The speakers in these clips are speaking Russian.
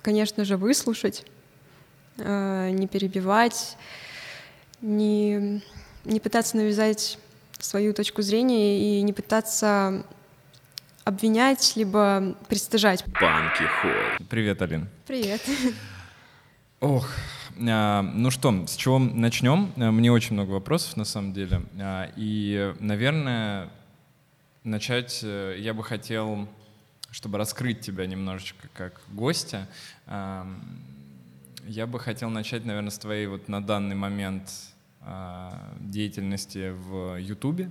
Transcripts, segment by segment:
конечно же, выслушать, э, не перебивать, не, не пытаться навязать свою точку зрения и не пытаться обвинять, либо пристыжать. Банки Холл. Привет, Алин. Привет. Ох, а, ну что, с чего начнем? А, мне очень много вопросов на самом деле. А, и, наверное, начать э, я бы хотел, чтобы раскрыть тебя немножечко как гостя, я бы хотел начать, наверное, с твоей вот на данный момент деятельности в Ютубе.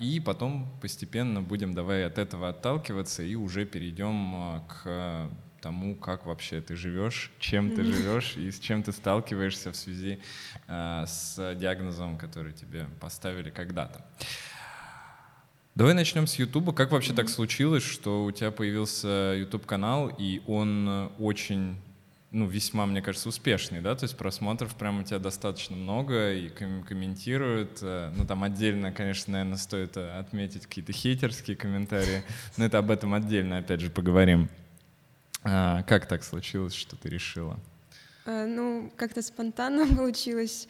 И потом постепенно будем давай от этого отталкиваться и уже перейдем к тому, как вообще ты живешь, чем ты живешь и с чем ты сталкиваешься в связи с диагнозом, который тебе поставили когда-то. Давай начнем с Ютуба. Как вообще так случилось, что у тебя появился YouTube канал и он очень, ну весьма, мне кажется, успешный, да? То есть просмотров прям у тебя достаточно много и ком- комментируют. Э, ну там отдельно, конечно, наверное, стоит отметить какие-то хейтерские комментарии, но это об этом отдельно, опять же, поговорим. А, как так случилось, что ты решила? Ну, как-то спонтанно получилось.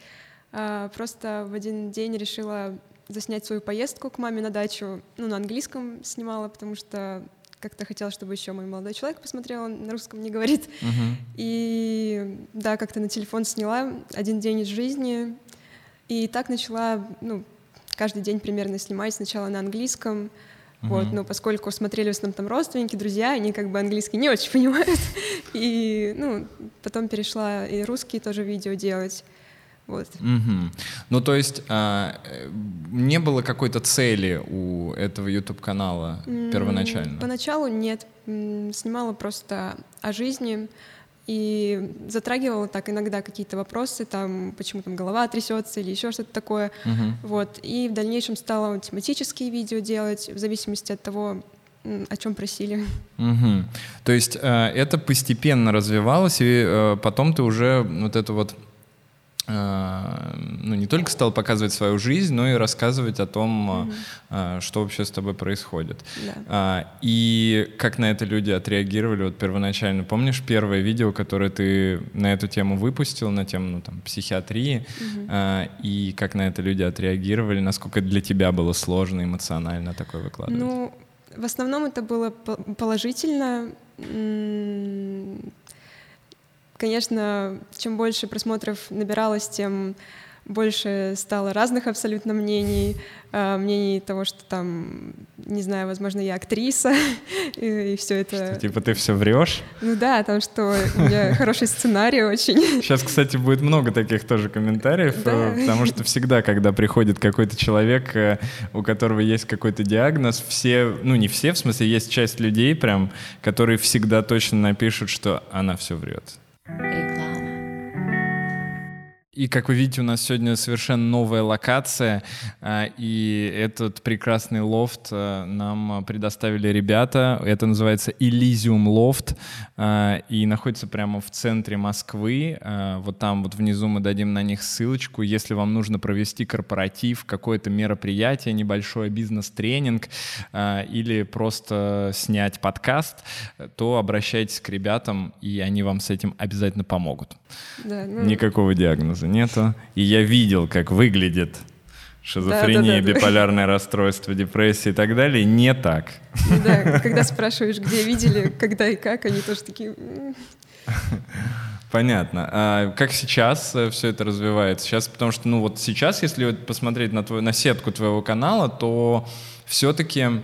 А, просто в один день решила заснять свою поездку к маме на дачу. Ну, на английском снимала, потому что как-то хотела, чтобы еще мой молодой человек посмотрел, он на русском не говорит. Uh-huh. И да, как-то на телефон сняла один день из жизни. И так начала, ну, каждый день примерно снимать сначала на английском, вот, но поскольку смотрели в основном там родственники, друзья, они как бы английский не очень понимают. И, ну, потом перешла и русские тоже видео делать. Вот. Угу. Ну, то есть а, не было какой-то цели у этого YouTube-канала первоначально? Поначалу нет. Снимала просто о жизни, и затрагивала так иногда какие-то вопросы, там, почему там голова трясется или еще что-то такое, uh-huh. вот, и в дальнейшем стала тематические видео делать в зависимости от того, о чем просили. Угу. То есть э, это постепенно развивалось, и э, потом ты уже вот эту вот ну, не только стал показывать свою жизнь, но и рассказывать о том, mm-hmm. что вообще с тобой происходит. Да. И как на это люди отреагировали вот первоначально? Помнишь первое видео, которое ты на эту тему выпустил, на тему ну, там, психиатрии, mm-hmm. и как на это люди отреагировали? Насколько для тебя было сложно эмоционально такое выкладывать? Ну, в основном это было положительно Конечно, чем больше просмотров набиралось, тем больше стало разных абсолютно мнений, э, мнений того, что там, не знаю, возможно, я актриса, и, и все это... Что, типа ты все врешь? Ну да, там что у меня хороший сценарий очень. Сейчас, кстати, будет много таких тоже комментариев, да. Э, потому что всегда, когда приходит какой-то человек, э, у которого есть какой-то диагноз, все, ну не все, в смысле, есть часть людей прям, которые всегда точно напишут, что она все врет a glad. И как вы видите, у нас сегодня совершенно новая локация, а, и этот прекрасный лофт а, нам предоставили ребята. Это называется Elysium Loft, а, и находится прямо в центре Москвы. Вот там вот внизу мы дадим на них ссылочку. Если вам нужно провести корпоратив, какое-то мероприятие, небольшой бизнес-тренинг или просто снять подкаст, то обращайтесь к ребятам, и они вам с этим обязательно помогут. Да, ну... Никакого диагноза диагноза нету. И я видел, как выглядит шизофрения, да, да, да, биполярное расстройство, депрессия и так далее, не так. Да, когда спрашиваешь, где видели, когда и как, они тоже такие... Понятно. А как сейчас э, все это развивается? Сейчас, потому что, ну вот сейчас, если посмотреть на, твой, на сетку твоего канала, то все-таки,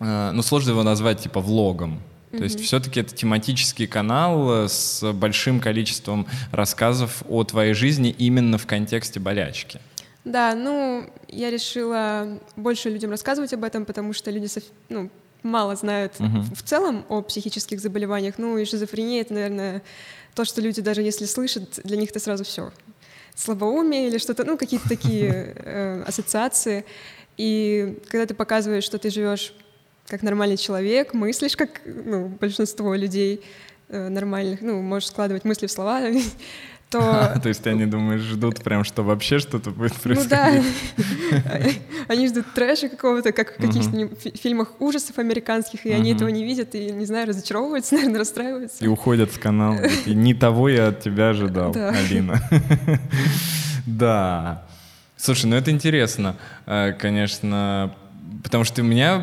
э, ну сложно его назвать типа влогом. То mm-hmm. есть все-таки это тематический канал э, с большим количеством рассказов о твоей жизни именно в контексте болячки. Да, ну, я решила больше людям рассказывать об этом, потому что люди ну, мало знают uh-huh. в целом о психических заболеваниях. Ну, и шизофрения — это, наверное, то, что люди даже если слышат, для них это сразу все слабоумие или что-то, ну, какие-то такие э, ассоциации. И когда ты показываешь, что ты живешь как нормальный человек, мыслишь как ну, большинство людей э, нормальных, ну, можешь складывать мысли в слова, то... То есть они, думаешь, ждут прям, что вообще что-то будет происходить? Ну да, они ждут трэша какого-то, как в каких-то фильмах ужасов американских, и они этого не видят, и, не знаю, разочаровываются, наверное, расстраиваются. И уходят с канала. И не того я от тебя ожидал, Алина. Да. Слушай, ну это интересно, э, конечно, потому что у меня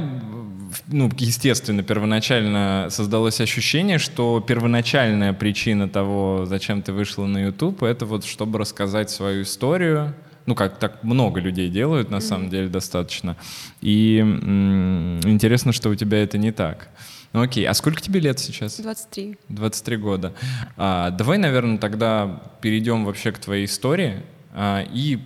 ну, естественно, первоначально создалось ощущение, что первоначальная причина того, зачем ты вышла на YouTube, это вот чтобы рассказать свою историю, ну, как так много людей делают, на mm-hmm. самом деле, достаточно. И м- интересно, что у тебя это не так. Ну окей, а сколько тебе лет сейчас? 23. 23 года. А, давай, наверное, тогда перейдем вообще к твоей истории а, и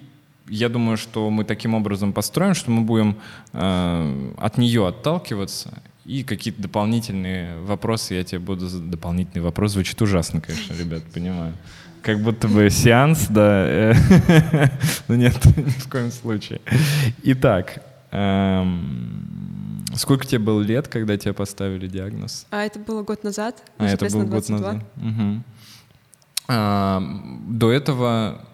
я думаю, что мы таким образом построим, что мы будем э, от нее отталкиваться, и какие-то дополнительные вопросы я тебе буду... Дополнительный вопрос звучит ужасно, конечно, ребят, понимаю. Как будто бы сеанс, да. Но нет, ни в коем случае. Итак, эм, сколько тебе было лет, когда тебе поставили диагноз? А это было год назад. А это был год назад. Угу. А, до этого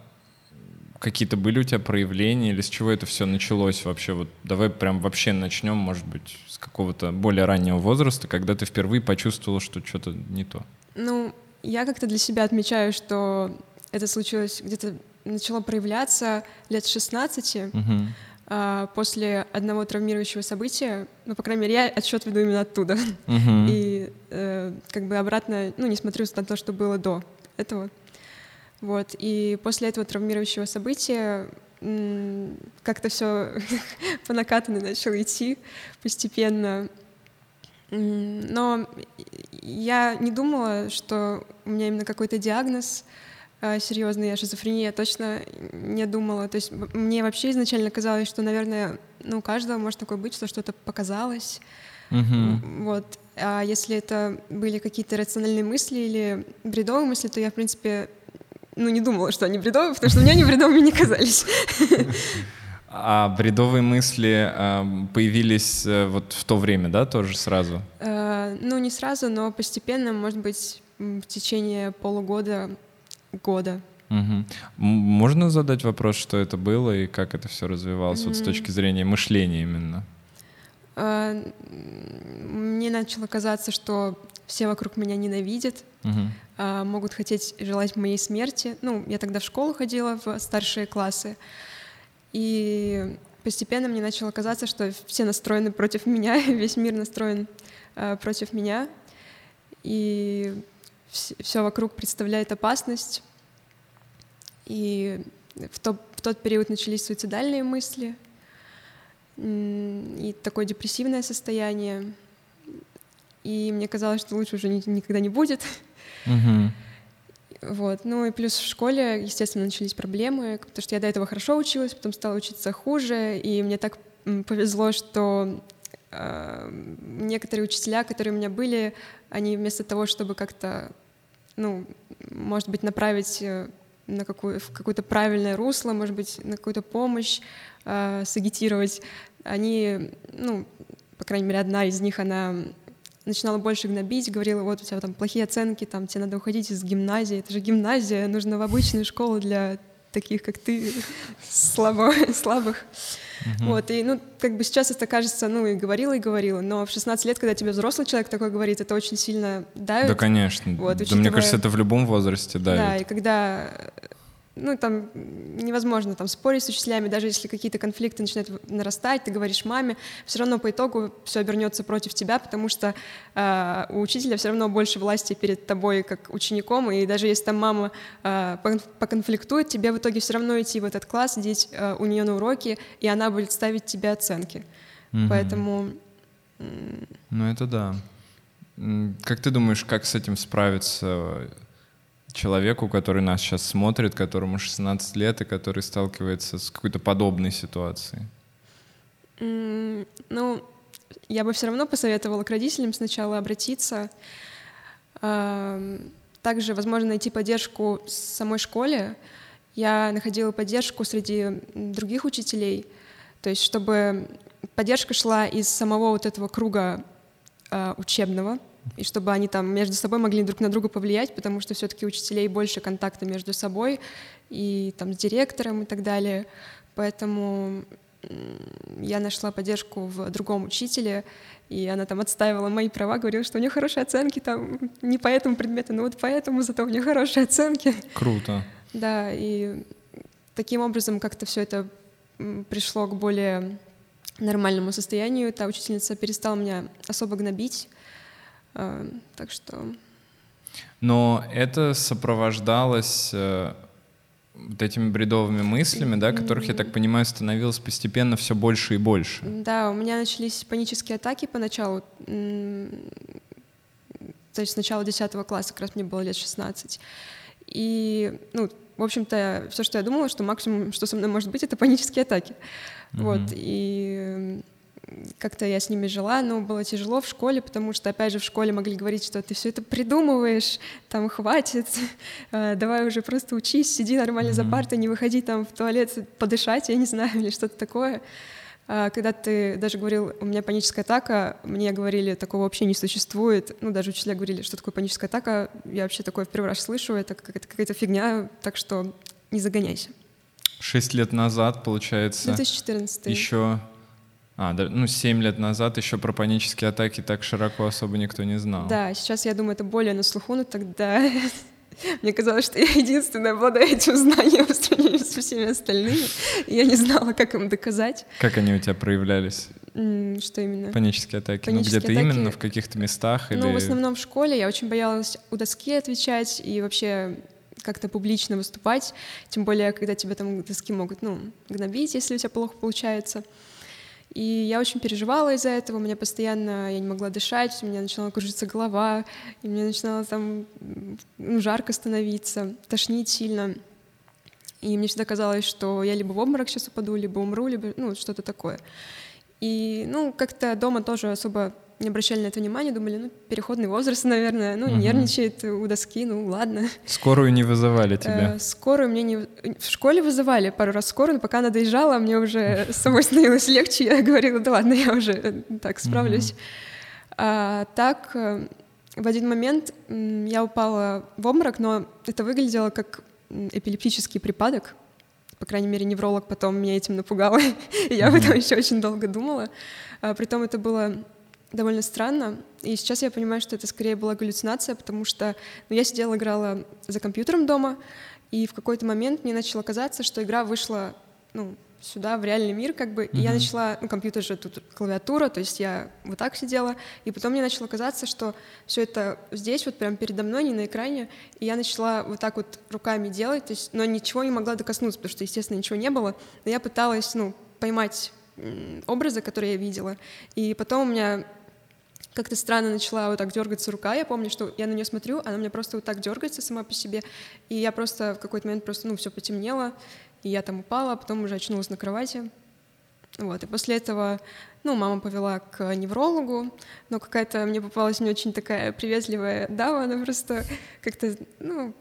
какие-то были у тебя проявления или с чего это все началось вообще? Вот давай прям вообще начнем, может быть, с какого-то более раннего возраста, когда ты впервые почувствовала, что что-то не то. Ну, я как-то для себя отмечаю, что это случилось где-то начало проявляться лет 16 угу. а, после одного травмирующего события. Ну, по крайней мере, я отсчет веду именно оттуда. Угу. И э, как бы обратно, ну, не смотрю на то, что было до этого. Вот. И после этого травмирующего события как-то все по накатанной начало идти постепенно. Но я не думала, что у меня именно какой-то диагноз а, серьезный, шизофрения, я точно не думала. То есть мне вообще изначально казалось, что, наверное, ну, у каждого может такое быть, что что-то показалось. Uh-huh. Вот. А если это были какие-то рациональные мысли или бредовые мысли, то я, в принципе, ну, не думала, что они бредовые, потому что мне они бредовыми не казались. А бредовые мысли э, появились э, вот в то время, да, тоже сразу? Э, ну, не сразу, но постепенно, может быть, в течение полугода, года. Угу. Можно задать вопрос, что это было и как это все развивалось, mm-hmm. вот с точки зрения мышления именно? Мне начало казаться, что все вокруг меня ненавидят, угу. А, могут хотеть желать моей смерти. Ну, я тогда в школу ходила, в старшие классы, и постепенно мне начало казаться, что все настроены против меня, весь мир настроен а, против меня, и все вокруг представляет опасность. И в, то, в тот период начались суицидальные мысли и такое депрессивное состояние и мне казалось, что лучше уже никогда не будет. Угу. Вот. Ну и плюс в школе, естественно, начались проблемы, потому что я до этого хорошо училась, потом стала учиться хуже, и мне так повезло, что э, некоторые учителя, которые у меня были, они вместо того, чтобы как-то, ну, может быть, направить э, на какую, в какое-то правильное русло, может быть, на какую-то помощь, э, сагитировать, они, ну, по крайней мере, одна из них, она начинала больше гнобить, говорила, вот у тебя там плохие оценки, там тебе надо уходить из гимназии, это же гимназия, нужно в обычную школу для таких, как ты, слабо, слабых. Uh-huh. Вот, и, ну, как бы сейчас это кажется, ну, и говорила, и говорила, но в 16 лет, когда тебе взрослый человек такой говорит, это очень сильно давит. Да, конечно. Вот, да, учитывая... мне кажется, это в любом возрасте давит. Да, и когда ну, там невозможно там спорить с учителями, даже если какие-то конфликты начинают нарастать, ты говоришь маме, все равно по итогу все обернется против тебя, потому что э, у учителя все равно больше власти перед тобой как учеником, и даже если там мама э, поконфликтует, тебе в итоге все равно идти в этот класс, сидеть э, у нее на уроке, и она будет ставить тебе оценки. Угу. Поэтому... Ну, это да. Как ты думаешь, как с этим справиться человеку, который нас сейчас смотрит, которому 16 лет и который сталкивается с какой-то подобной ситуацией? Mm, ну, я бы все равно посоветовала к родителям сначала обратиться. Также, возможно, найти поддержку в самой школе. Я находила поддержку среди других учителей, то есть чтобы поддержка шла из самого вот этого круга а, учебного, и чтобы они там между собой могли друг на друга повлиять, потому что все-таки учителей больше контакта между собой и там с директором и так далее. Поэтому я нашла поддержку в другом учителе, и она там отстаивала мои права, говорила, что у нее хорошие оценки, там не по этому предмету, но вот поэтому зато у нее хорошие оценки. Круто. Да, и таким образом как-то все это пришло к более нормальному состоянию. Та учительница перестала меня особо гнобить, так что... Но это сопровождалось э, вот этими бредовыми мыслями, да, которых, я так понимаю, становилось постепенно все больше и больше. Да, у меня начались панические атаки поначалу. То есть с начала 10 класса, как раз мне было лет 16. И, ну, в общем-то, все, что я думала, что максимум, что со мной может быть, это панические атаки. Mm-hmm. Вот, и как-то я с ними жила, но было тяжело в школе, потому что, опять же, в школе могли говорить, что ты все это придумываешь, там хватит, э, давай уже просто учись, сиди нормально mm-hmm. за партой, не выходи там в туалет подышать, я не знаю, или что-то такое. А когда ты даже говорил, у меня паническая атака, мне говорили, такого вообще не существует. Ну, даже учителя говорили, что такое паническая атака. Я вообще такое в первый раз слышу, это какая-то, какая-то фигня, так что не загоняйся. Шесть лет назад, получается, 2014. еще а, да, ну, семь лет назад еще про панические атаки так широко особо никто не знал. Да, сейчас, я думаю, это более на слуху, но тогда мне казалось, что я единственная обладаю этим знанием в сравнении со всеми остальными. И я не знала, как им доказать. Как они у тебя проявлялись? Что именно? Панические атаки. Ну, Панические ну, где-то атаки... именно, в каких-то местах? Ну, или... в основном в школе. Я очень боялась у доски отвечать и вообще как-то публично выступать, тем более, когда тебя там доски могут, ну, гнобить, если у тебя плохо получается. И я очень переживала из-за этого, у меня постоянно, я не могла дышать, у меня начинала кружиться голова, и мне начинало там ну, жарко становиться, тошнить сильно. И мне всегда казалось, что я либо в обморок сейчас упаду, либо умру, либо ну, что-то такое. И, ну, как-то дома тоже особо не обращали на это внимания, думали, ну, переходный возраст, наверное, ну, угу. нервничает у доски, ну, ладно. Скорую не вызывали тебя? Э, скорую мне не... В школе вызывали пару раз скорую, но пока она доезжала, мне уже самой становилось легче, я говорила, да ладно, я уже так справлюсь. А, так, э, в один момент я упала в обморок, но это выглядело как эпилептический припадок, по крайней мере, невролог потом меня этим напугал, и я об этом еще очень долго думала. А, притом это было довольно странно. И сейчас я понимаю, что это скорее была галлюцинация, потому что ну, я сидела, играла за компьютером дома, и в какой-то момент мне начало казаться, что игра вышла ну, сюда, в реальный мир, как бы, mm-hmm. и я начала, ну, компьютер же тут клавиатура, то есть я вот так сидела, и потом мне начало казаться, что все это здесь, вот прям передо мной, не на экране, и я начала вот так вот руками делать, то есть, но ничего не могла докоснуться, потому что, естественно, ничего не было, но я пыталась, ну, поймать образы, которые я видела, и потом у меня как-то странно начала вот так дергаться рука. Я помню, что я на нее смотрю, она у меня просто вот так дергается сама по себе. И я просто в какой-то момент просто, ну, все потемнело, и я там упала, а потом уже очнулась на кровати. Вот, и после этого, ну, мама повела к неврологу, но какая-то мне попалась не очень такая приветливая дама, она просто как-то, ну,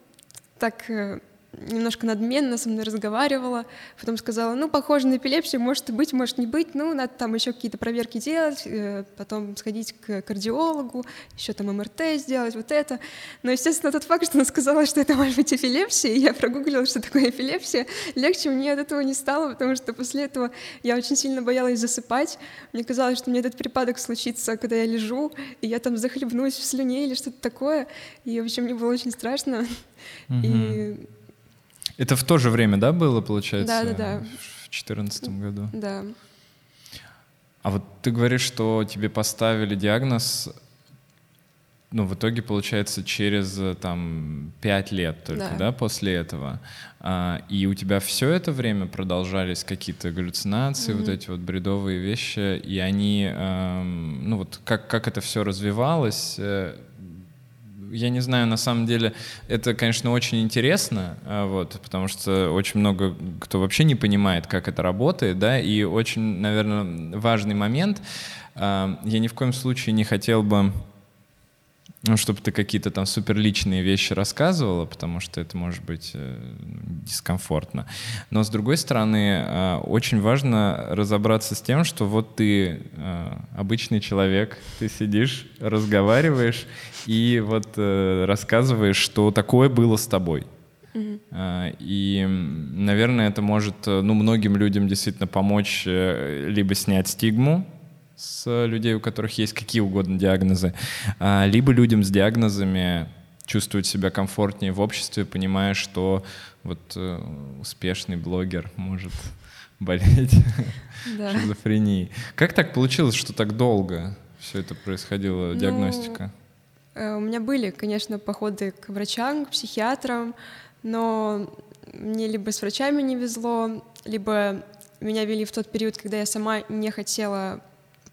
так э, немножко надменно со мной разговаривала, потом сказала, ну, похоже на эпилепсию, может быть, может не быть, ну, надо там еще какие-то проверки делать, э, потом сходить к кардиологу, еще там МРТ сделать, вот это. Но, естественно, тот факт, что она сказала, что это может быть эпилепсия, и я прогуглила, что такое эпилепсия, легче мне от этого не стало, потому что после этого я очень сильно боялась засыпать. Мне казалось, что мне этот припадок случится, когда я лежу, и я там захлебнусь в слюне или что-то такое, и, в общем, мне было очень страшно. Mm-hmm. И это в то же время, да, было, получается? Да, да, да. В четырнадцатом году. Да. А вот ты говоришь, что тебе поставили диагноз, ну, в итоге, получается, через там пять лет только, да, да после этого. А, и у тебя все это время продолжались какие-то галлюцинации, mm-hmm. вот эти вот бредовые вещи, и они, эм, ну вот как, как это все развивалось, э, я не знаю, на самом деле, это, конечно, очень интересно, а, вот, потому что очень много кто вообще не понимает, как это работает, да, и очень, наверное, важный момент. А, я ни в коем случае не хотел бы ну, чтобы ты какие-то там суперличные вещи рассказывала, потому что это может быть э, дискомфортно. Но с другой стороны, э, очень важно разобраться с тем, что вот ты обычный человек, ты сидишь, разговариваешь и вот э, рассказываешь, что такое было с тобой. Mm-hmm. И, наверное, это может э, ну, многим людям действительно помочь э, либо снять стигму с людей, у которых есть какие угодно диагнозы, а, либо людям с диагнозами чувствовать себя комфортнее в обществе, понимая, что вот успешный блогер может болеть да. шизофренией. Как так получилось, что так долго все это происходило, ну, диагностика? У меня были, конечно, походы к врачам, к психиатрам, но мне либо с врачами не везло, либо меня вели в тот период, когда я сама не хотела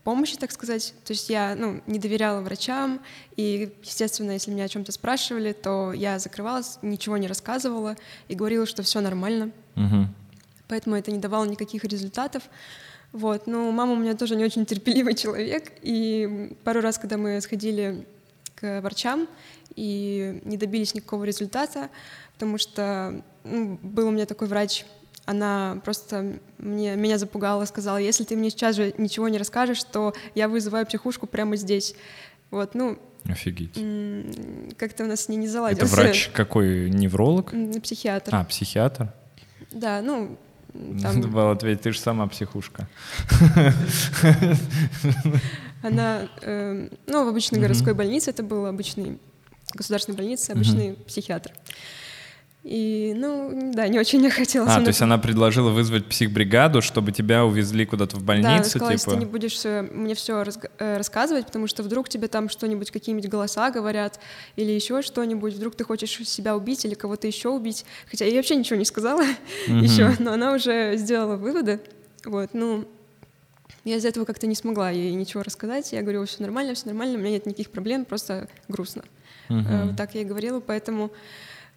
помощи, так сказать. То есть я ну, не доверяла врачам, и, естественно, если меня о чем-то спрашивали, то я закрывалась, ничего не рассказывала и говорила, что все нормально. Угу. Поэтому это не давало никаких результатов. Вот. Но мама у меня тоже не очень терпеливый человек, и пару раз, когда мы сходили к врачам и не добились никакого результата, потому что ну, был у меня такой врач, она просто мне, меня запугала, сказала, если ты мне сейчас же ничего не расскажешь, то я вызываю психушку прямо здесь. Вот, ну... Офигеть. Как-то у нас с ней не заладился. Это врач какой? Невролог? Психиатр. А, психиатр? Да, ну... Там... Надо было ответить, ты же сама психушка. Она, э, ну, в обычной городской больнице, это был обычный государственной больнице, обычный психиатр. И, ну, да, не очень не хотела. А, то есть она предложила вызвать психбригаду, чтобы тебя увезли куда-то в больницу, да, сказала, типа... если ты не будешь мне все рас... Э, рассказывать, потому что вдруг тебе там что-нибудь, какие-нибудь голоса говорят или еще что-нибудь, вдруг ты хочешь себя убить или кого-то еще убить. Хотя я вообще ничего не сказала mm-hmm. еще, но она уже сделала выводы. Вот, ну, я из-за этого как-то не смогла ей ничего рассказать. Я говорю, все нормально, все нормально, у меня нет никаких проблем, просто грустно. Mm-hmm. Вот так я и говорила, поэтому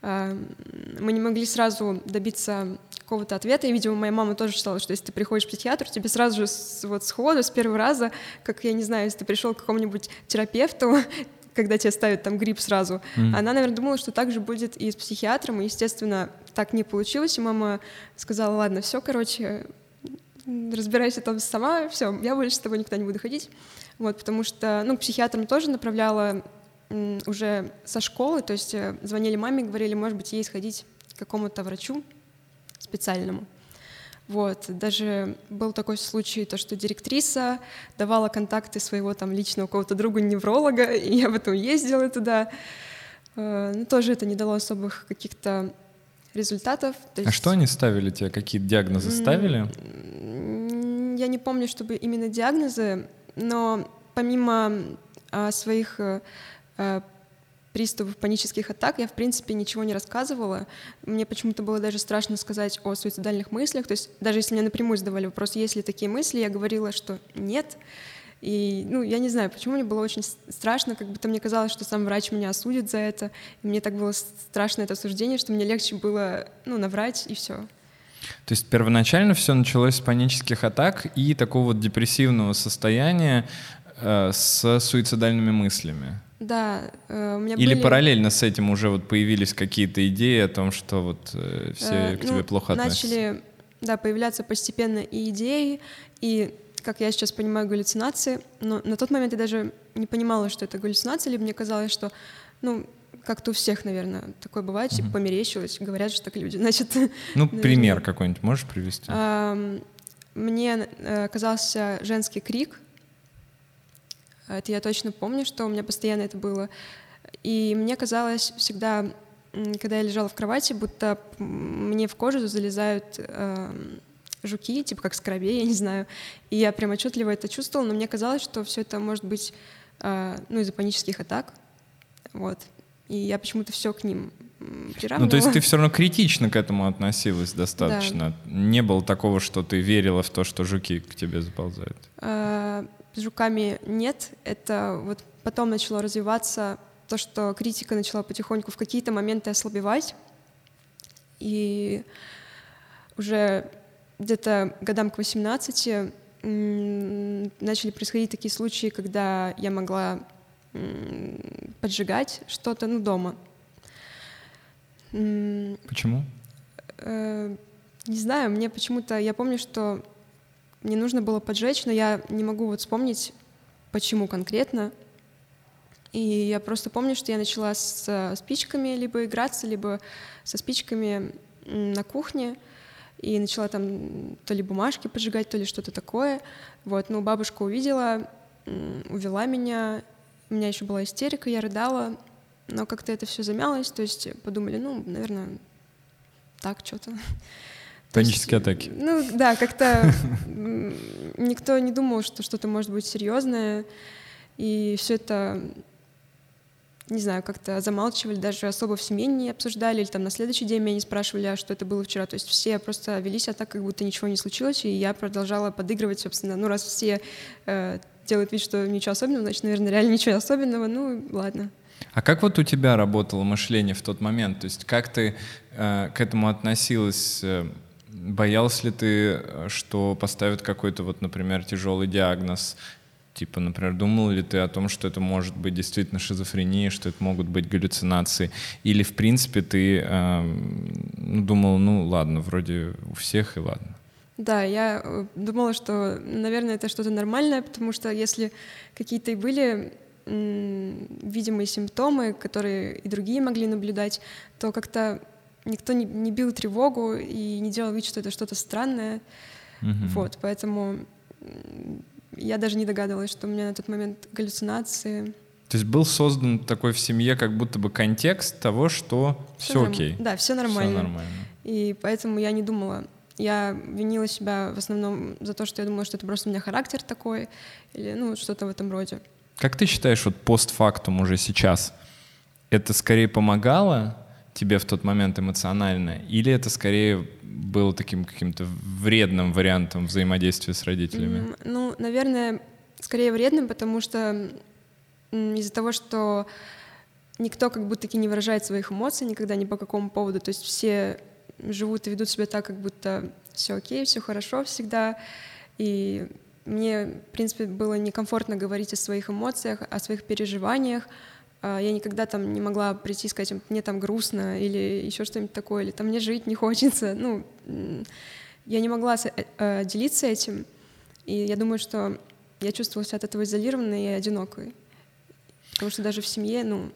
Э, мы не могли сразу добиться какого-то ответа, и, видимо, моя мама тоже считала, что если ты приходишь к психиатру, тебе сразу же с, вот сходу, с первого раза, как, я не знаю, если ты пришел к какому-нибудь терапевту, когда тебе ставят там грипп сразу, mm. она, наверное, думала, что так же будет и с психиатром, и, естественно, так не получилось, и мама сказала, ладно, все, короче, разбирайся там сама, все, я больше с тобой никуда не буду ходить, вот, потому что, ну, к психиатрам тоже направляла уже со школы, то есть э, звонили маме, говорили, может быть, ей сходить к какому-то врачу специальному. Вот. Даже был такой случай, то, что директриса давала контакты своего там личного какого-то друга невролога, и я потом ездила туда. Э, но тоже это не дало особых каких-то результатов. То есть... А что они ставили тебе? Какие диагнозы ставили? Я не помню, чтобы именно диагнозы, но помимо а, своих э, Э, приступов панических атак, я, в принципе, ничего не рассказывала. Мне почему-то было даже страшно сказать о суицидальных мыслях. То есть даже если мне напрямую задавали вопрос, есть ли такие мысли, я говорила, что нет. И, ну, я не знаю, почему мне было очень страшно, как будто мне казалось, что сам врач меня осудит за это. И мне так было страшно это осуждение, что мне легче было, ну, наврать, и все. То есть первоначально все началось с панических атак и такого вот депрессивного состояния э, с суицидальными мыслями. Да, э, у меня Или были... параллельно с этим уже вот появились какие-то идеи о том, что вот э, все э, к тебе ну, плохо относятся? Начали, да, появляться постепенно и идеи, и, как я сейчас понимаю, галлюцинации. Но на тот момент я даже не понимала, что это галлюцинации, либо мне казалось, что, ну, как-то у всех, наверное, такое бывает, типа померещилось, говорят же так люди, значит... Ну, пример какой-нибудь можешь привести? Мне э, казался женский крик, это я точно помню, что у меня постоянно это было. И мне казалось всегда, когда я лежала в кровати, будто мне в кожу залезают жуки, типа как скоробей, я не знаю. И я прям отчетливо это чувствовала, но мне казалось, что все это может быть э, ну, из-за панических атак. Вот. И я почему-то все к ним приравнивала. Ну, то есть ты все равно критично к этому относилась достаточно. Да. Не было такого, что ты верила в то, что жуки к тебе заползают. С жуками нет. Это вот потом начало развиваться то, что критика начала потихоньку в какие-то моменты ослабевать. И уже где-то годам к 18 начали происходить такие случаи, когда я могла поджигать что-то, ну, дома. Почему? Э, не знаю, мне почему-то, я помню, что мне нужно было поджечь, но я не могу вот вспомнить, почему конкретно. И я просто помню, что я начала с спичками либо играться, либо со спичками на кухне, и начала там то ли бумажки поджигать, то ли что-то такое. Вот, ну, бабушка увидела, увела меня, у меня еще была истерика, я рыдала, но как-то это все замялось, то есть подумали, ну, наверное, так что-то. Панические атаки. Ну да, как-то никто не думал, что что-то может быть серьезное, и все это не знаю, как-то замалчивали, даже особо в семье не обсуждали, или там на следующий день меня не спрашивали, а что это было вчера. То есть все просто вели себя так, как будто ничего не случилось, и я продолжала подыгрывать, собственно. Ну, раз все э, делают вид, что ничего особенного, значит, наверное, реально ничего особенного, ну, ладно. А как вот у тебя работало мышление в тот момент? То есть как ты э, к этому относилась? Э, боялась ли ты, э, что поставят какой-то вот, например, тяжелый диагноз? Типа, например, думал ли ты о том, что это может быть действительно шизофрения, что это могут быть галлюцинации? Или, в принципе, ты э, думал, ну ладно, вроде у всех и ладно? Да, я э, думала, что, наверное, это что-то нормальное, потому что если какие-то и были видимые симптомы, которые и другие могли наблюдать, то как-то никто не, не бил тревогу и не делал вид, что это что-то странное. Mm-hmm. Вот, поэтому я даже не догадывалась, что у меня на тот момент галлюцинации. То есть был создан такой в семье как будто бы контекст того, что все, все окей. Да, все нормально. все нормально. И поэтому я не думала. Я винила себя в основном за то, что я думала, что это просто у меня характер такой, или ну что-то в этом роде. Как ты считаешь, вот постфактум уже сейчас, это скорее помогало тебе в тот момент эмоционально, или это скорее было таким каким-то вредным вариантом взаимодействия с родителями? Ну, наверное, скорее вредным, потому что из-за того, что никто как будто не выражает своих эмоций никогда ни по какому поводу, то есть все живут и ведут себя так, как будто все окей, все хорошо всегда, и мне, в принципе, было некомфортно говорить о своих эмоциях, о своих переживаниях, а, я никогда там не могла прийти и сказать, мне там грустно или еще что-нибудь такое, или там мне жить не хочется. Ну, я не могла э, э, делиться этим, и я думаю, что я чувствовала себя от этого изолированной и одинокой. Потому что даже в семье, ну,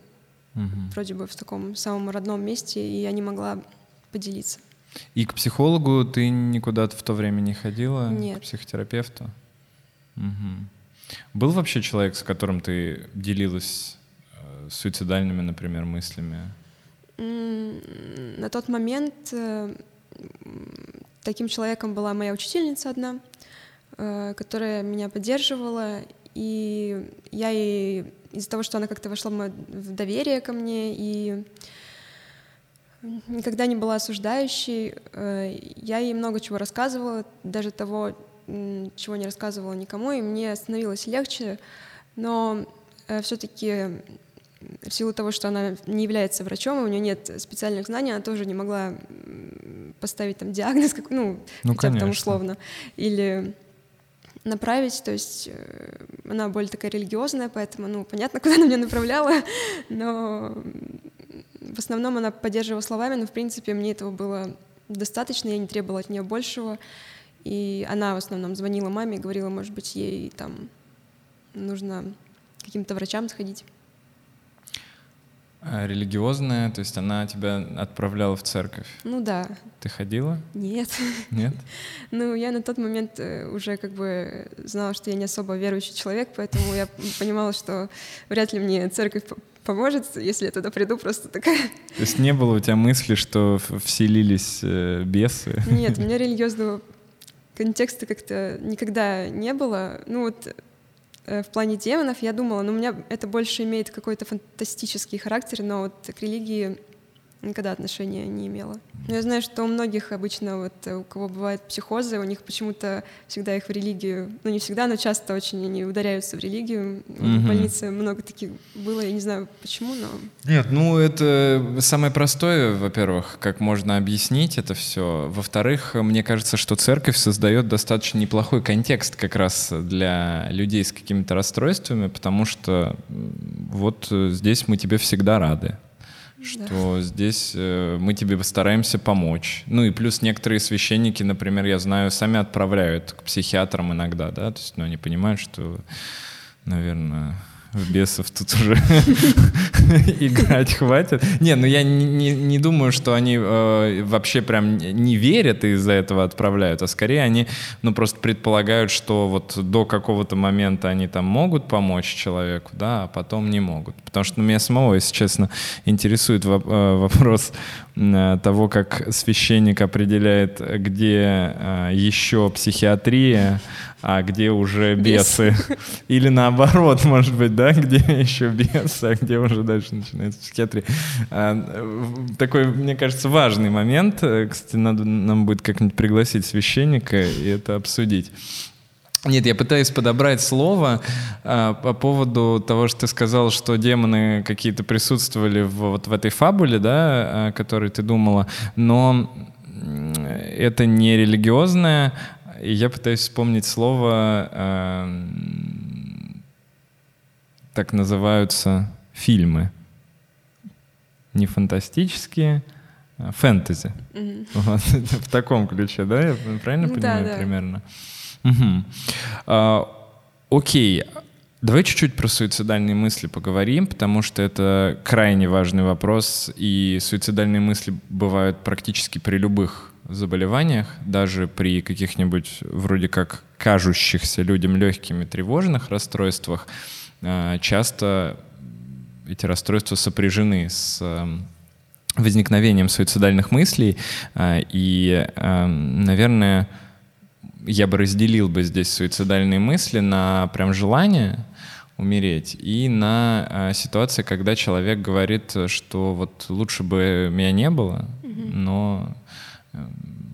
угу. вроде бы в таком самом родном месте, и я не могла поделиться. И к психологу ты никуда в то время не ходила? Нет. К психотерапевту? Угу. Был вообще человек, с которым ты делилась суицидальными, например, мыслями? На тот момент э, таким человеком была моя учительница одна, э, которая меня поддерживала, и я ей из-за того, что она как-то вошла в доверие ко мне и никогда не была осуждающей, э, я ей много чего рассказывала, даже того, чего не рассказывала никому, и мне становилось легче, но все-таки в силу того, что она не является врачом, и у нее нет специальных знаний, она тоже не могла поставить там диагноз, как, ну, ну хотя бы там условно, или направить, то есть э, она более такая религиозная, поэтому, ну, понятно, куда она меня направляла, но в основном она поддерживала словами, но, в принципе, мне этого было достаточно, я не требовала от нее большего, и она в основном звонила маме и говорила, может быть, ей там нужно каким-то врачам сходить. А религиозная, то есть она тебя отправляла в церковь? Ну да. Ты ходила? Нет. Нет? ну, я на тот момент э, уже как бы знала, что я не особо верующий человек, поэтому я понимала, что вряд ли мне церковь поможет, если я туда приду, просто такая... То есть не было у тебя мысли, что вселились э, бесы? Нет, у меня религиозного контекста как-то никогда не было. Ну вот Э, в плане демонов я думала, ну, у меня это больше имеет какой-то фантастический характер, но вот к религии никогда отношения не имела. Но я знаю, что у многих обычно, вот, э, у кого бывают психозы, у них почему-то всегда их в религию, ну не всегда, но часто очень они ударяются в религию. Mm-hmm. В больнице много таких было, я не знаю почему, но... Нет, ну это самое простое, во-первых, как можно объяснить это все. Во-вторых, мне кажется, что церковь создает достаточно неплохой контекст как раз для людей с какими-то расстройствами, потому что вот э, здесь мы тебе всегда рады что да. здесь э, мы тебе постараемся помочь. Ну и плюс некоторые священники, например, я знаю, сами отправляют к психиатрам иногда, да, то есть, ну, они понимают, что, наверное, бесов тут уже играть хватит. Не, ну я не, думаю, что они э, вообще прям не верят и из-за этого отправляют, а скорее они, ну, просто предполагают, что вот до какого-то момента они там могут помочь человеку, да, а потом не могут. Потому что ну, меня самого, если честно, интересует э, вопрос э, того, как священник определяет, где еще психиатрия, а где уже бесы. Или наоборот, может быть, да, где еще бесы, а где уже дальше начинается психиатрия. А, такой, мне кажется, важный момент. Кстати, надо нам будет как-нибудь пригласить священника и это обсудить. Нет, я пытаюсь подобрать слово а, по поводу того, что ты сказал, что демоны какие-то присутствовали в, вот в этой фабуле, да, о которой ты думала, но это не религиозное, и я пытаюсь вспомнить слово, э, так называются фильмы. Не фантастические, а фэнтези. Mm-hmm. Вот, в таком ключе, да? Я правильно ну, понимаю да, да. примерно? Угу. А, окей. Давай чуть-чуть про суицидальные мысли поговорим, потому что это крайне важный вопрос, и суицидальные мысли бывают практически при любых заболеваниях, даже при каких-нибудь вроде как кажущихся людям легкими тревожных расстройствах, а, часто эти расстройства сопряжены с эм, возникновением суицидальных мыслей. А, и, эм, наверное, я бы разделил бы здесь суицидальные мысли на прям желание умереть и на а, ситуации, когда человек говорит, что вот лучше бы меня не было, но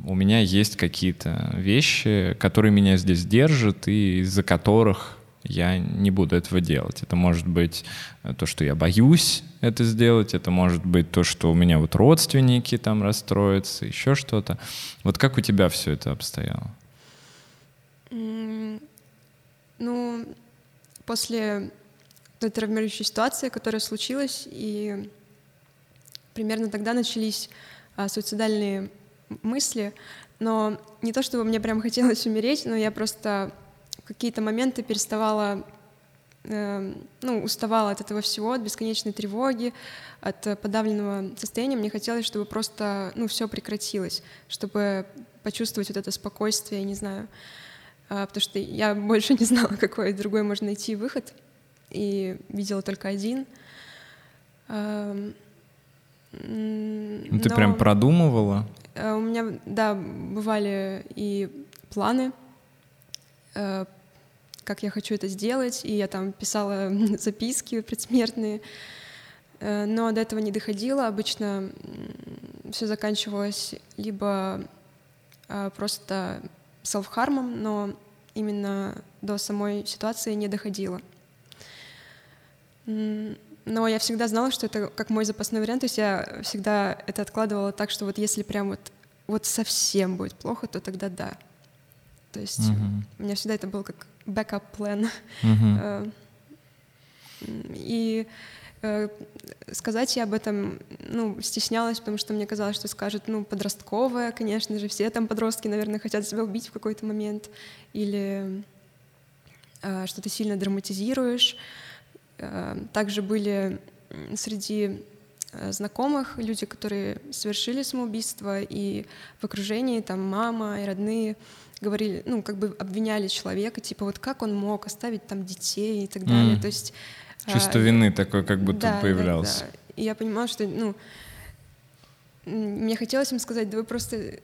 у меня есть какие-то вещи, которые меня здесь держат и из-за которых я не буду этого делать. Это может быть э, то, что я боюсь это сделать, это может быть то, что у меня вот родственники там расстроятся, еще что-то. Вот как у тебя все это обстояло? Ну, после той травмирующей ситуации, которая случилась, и примерно тогда начались а, суицидальные мысли, но не то чтобы мне прям хотелось умереть, но я просто какие-то моменты переставала, э, ну, уставала от этого всего, от бесконечной тревоги, от подавленного состояния. Мне хотелось, чтобы просто, ну, все прекратилось, чтобы почувствовать вот это спокойствие, не знаю, э, потому что я больше не знала, какой другой можно найти выход, и видела только один. Э, ну, ты прям продумывала? Э, у меня, да, бывали и планы, э, как я хочу это сделать, и я там писала записки предсмертные, э, но до этого не доходило. Обычно все заканчивалось либо просто селфхармом, но именно до самой ситуации не доходило. Но я всегда знала, что это как мой запасной вариант, то есть я всегда это откладывала так, что вот если прям вот, вот совсем будет плохо, то тогда да. То есть uh-huh. у меня всегда это был как backup plan. Uh-huh. И э, сказать я об этом, ну, стеснялась, потому что мне казалось, что скажут, ну, подростковая, конечно же, все там подростки, наверное, хотят себя убить в какой-то момент, или э, что ты сильно драматизируешь. Э, также были среди э, знакомых люди, которые совершили самоубийство, и в окружении там мама и родные говорили, ну, как бы обвиняли человека, типа, вот как он мог оставить там детей и так далее. Mm. То есть... Чувство а, вины такое как будто да, появлялось. Да, да. И я понимала, что, ну, мне хотелось им сказать, да вы просто,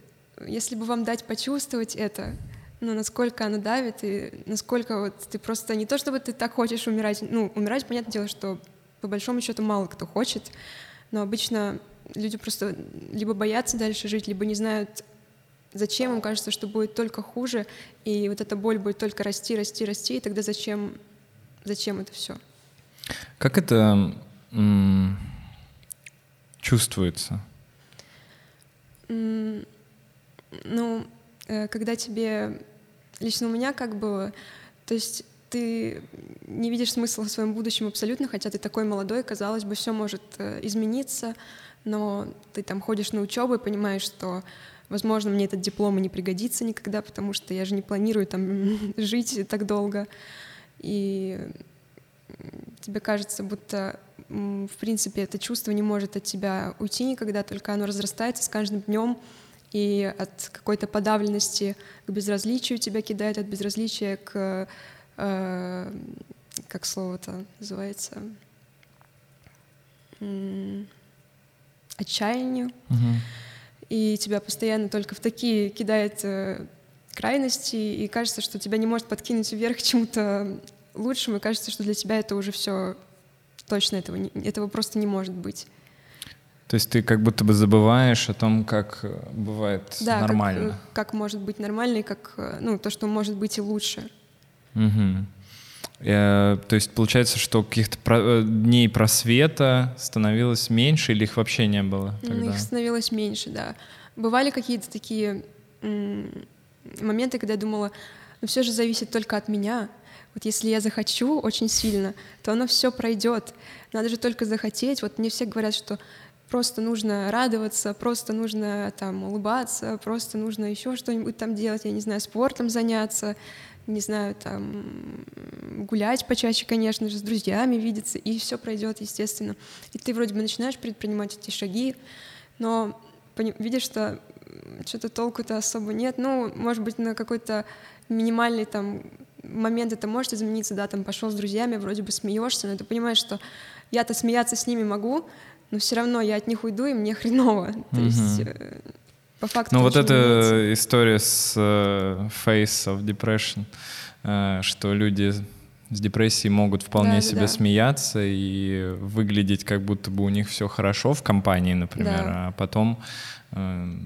если бы вам дать почувствовать это, ну, насколько она давит, и насколько вот ты просто не то, чтобы ты так хочешь умирать, ну, умирать, понятное дело, что по большому счету мало кто хочет, но обычно люди просто либо боятся дальше жить, либо не знают, зачем им кажется, что будет только хуже, и вот эта боль будет только расти, расти, расти, и тогда зачем, зачем это все? Как это м- чувствуется? М- ну, когда тебе лично у меня как было, то есть ты не видишь смысла в своем будущем абсолютно, хотя ты такой молодой, казалось бы, все может э, измениться, но ты там ходишь на учебу и понимаешь, что, возможно, мне этот диплом и не пригодится никогда, потому что я же не планирую там жить так долго. И тебе кажется, будто, в принципе, это чувство не может от тебя уйти никогда, только оно разрастается с каждым днем, и от какой-то подавленности к безразличию тебя кидает, от безразличия к, э, как слово-то называется, отчаянию. Угу. И тебя постоянно только в такие кидает э, крайности, и кажется, что тебя не может подкинуть вверх к чему-то лучшему, и кажется, что для тебя это уже все точно этого, не, этого просто не может быть. То есть ты как будто бы забываешь о том, как э, бывает да, нормально. Как, как может быть нормально, и как, э, ну, то, что может быть и лучше. Угу. То есть получается, что каких-то про- дней просвета становилось меньше или их вообще не было тогда? Их становилось меньше, да. Бывали какие-то такие м- моменты, когда я думала, ну все же зависит только от меня. Вот если я захочу очень сильно, то оно все пройдет. Надо же только захотеть. Вот мне все говорят, что просто нужно радоваться, просто нужно там улыбаться, просто нужно еще что-нибудь там делать, я не знаю, спортом заняться, не знаю, там гулять почаще, конечно же, с друзьями видеться, и все пройдет, естественно. И ты вроде бы начинаешь предпринимать эти шаги, но видишь, что что-то толку-то особо нет. Ну, может быть, на какой-то минимальный там момент это может измениться, да, там пошел с друзьями, вроде бы смеешься, но ты понимаешь, что я-то смеяться с ними могу, но все равно я от них уйду, и мне хреново. То mm-hmm. есть э, по факту. Ну вот эта история с uh, face of depression, uh, что люди с депрессией могут вполне да, себе да. смеяться и выглядеть как будто бы у них все хорошо в компании, например, да. а потом uh,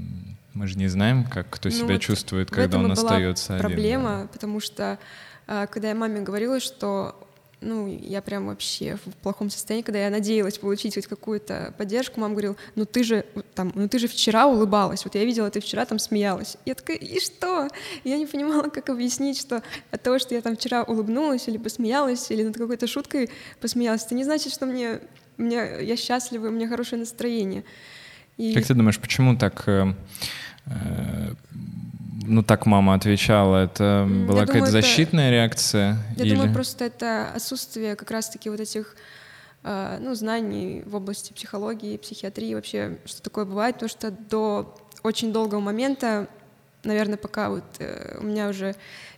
мы же не знаем, как кто ну себя вот чувствует, когда он остается один. Проблема, да. потому что когда я маме говорила, что ну, я прям вообще в плохом состоянии, когда я надеялась получить хоть какую-то поддержку, мама говорила, ну ты же там, ну ты же вчера улыбалась, вот я видела, ты вчера там смеялась. Я такая, и что? Я не понимала, как объяснить, что от того, что я там вчера улыбнулась или посмеялась, или над какой-то шуткой посмеялась, это не значит, что мне, мне я счастлива, у меня хорошее настроение. И... Как ты думаешь, почему так э, э, ну так мама отвечала, это была какая-то защитная реакция? Я или... думаю, просто это отсутствие как раз-таки вот этих э, ну, знаний в области психологии, психиатрии, вообще, что такое бывает, потому что до очень долгого момента, наверное, пока вот э, у меня уже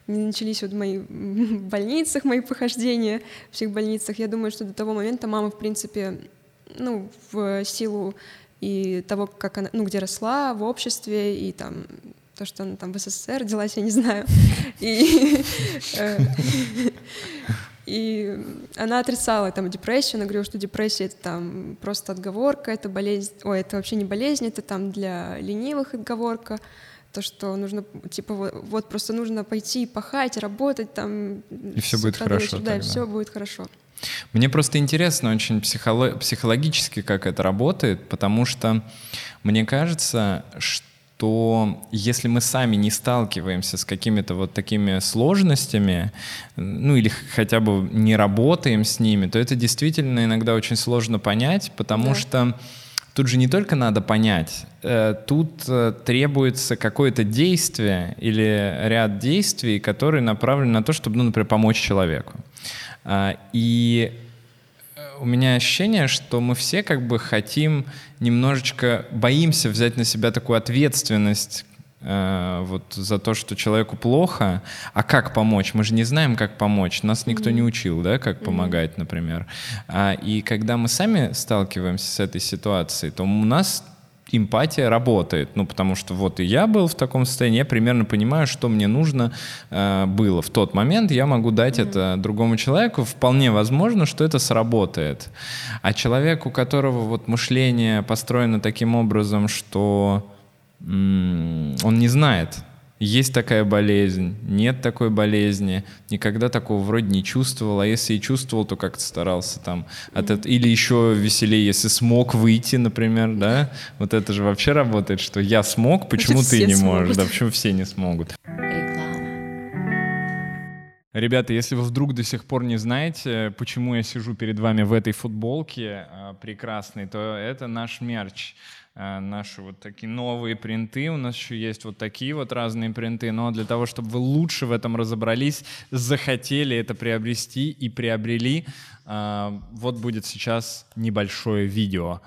не начались вот мои в больницах, мои похождения в психбольницах, я думаю, что до того момента мама, в принципе, ну, в силу и того, как она, ну, где росла в обществе, и там то, что она там в СССР родилась, я не знаю. И, э, и она отрицала там депрессию, она говорила, что депрессия — это там просто отговорка, это болезнь, ой, это вообще не болезнь, это там для ленивых отговорка, то, что нужно, типа, вот, вот просто нужно пойти пахать, работать там. И все будет хорошо. Да, и все будет хорошо. Мне просто интересно очень психоло- психологически, как это работает, потому что мне кажется, что то если мы сами не сталкиваемся с какими-то вот такими сложностями, ну или хотя бы не работаем с ними, то это действительно иногда очень сложно понять, потому да. что тут же не только надо понять, э, тут э, требуется какое-то действие или ряд действий, которые направлены на то, чтобы, ну, например, помочь человеку. А, и у меня ощущение, что мы все как бы хотим немножечко, боимся взять на себя такую ответственность э, вот за то, что человеку плохо, а как помочь? Мы же не знаем, как помочь. Нас никто mm-hmm. не учил, да, как mm-hmm. помогать, например. А, и когда мы сами сталкиваемся с этой ситуацией, то у нас эмпатия работает. Ну, потому что вот и я был в таком состоянии, я примерно понимаю, что мне нужно э, было в тот момент, я могу дать mm-hmm. это другому человеку, вполне возможно, что это сработает. А человек, у которого вот мышление построено таким образом, что он не знает, есть такая болезнь, нет такой болезни, никогда такого вроде не чувствовал, а если и чувствовал, то как-то старался там от mm-hmm. этого, или еще веселее, если смог выйти, например, да, вот это же вообще работает, что я смог, почему Значит, ты не смогут. можешь, да, почему все не смогут. Ребята, если вы вдруг до сих пор не знаете, почему я сижу перед вами в этой футболке э, прекрасной, то это наш мерч. Э, наши вот такие новые принты. У нас еще есть вот такие вот разные принты. Но для того, чтобы вы лучше в этом разобрались, захотели это приобрести и приобрели, э, вот будет сейчас небольшое видео.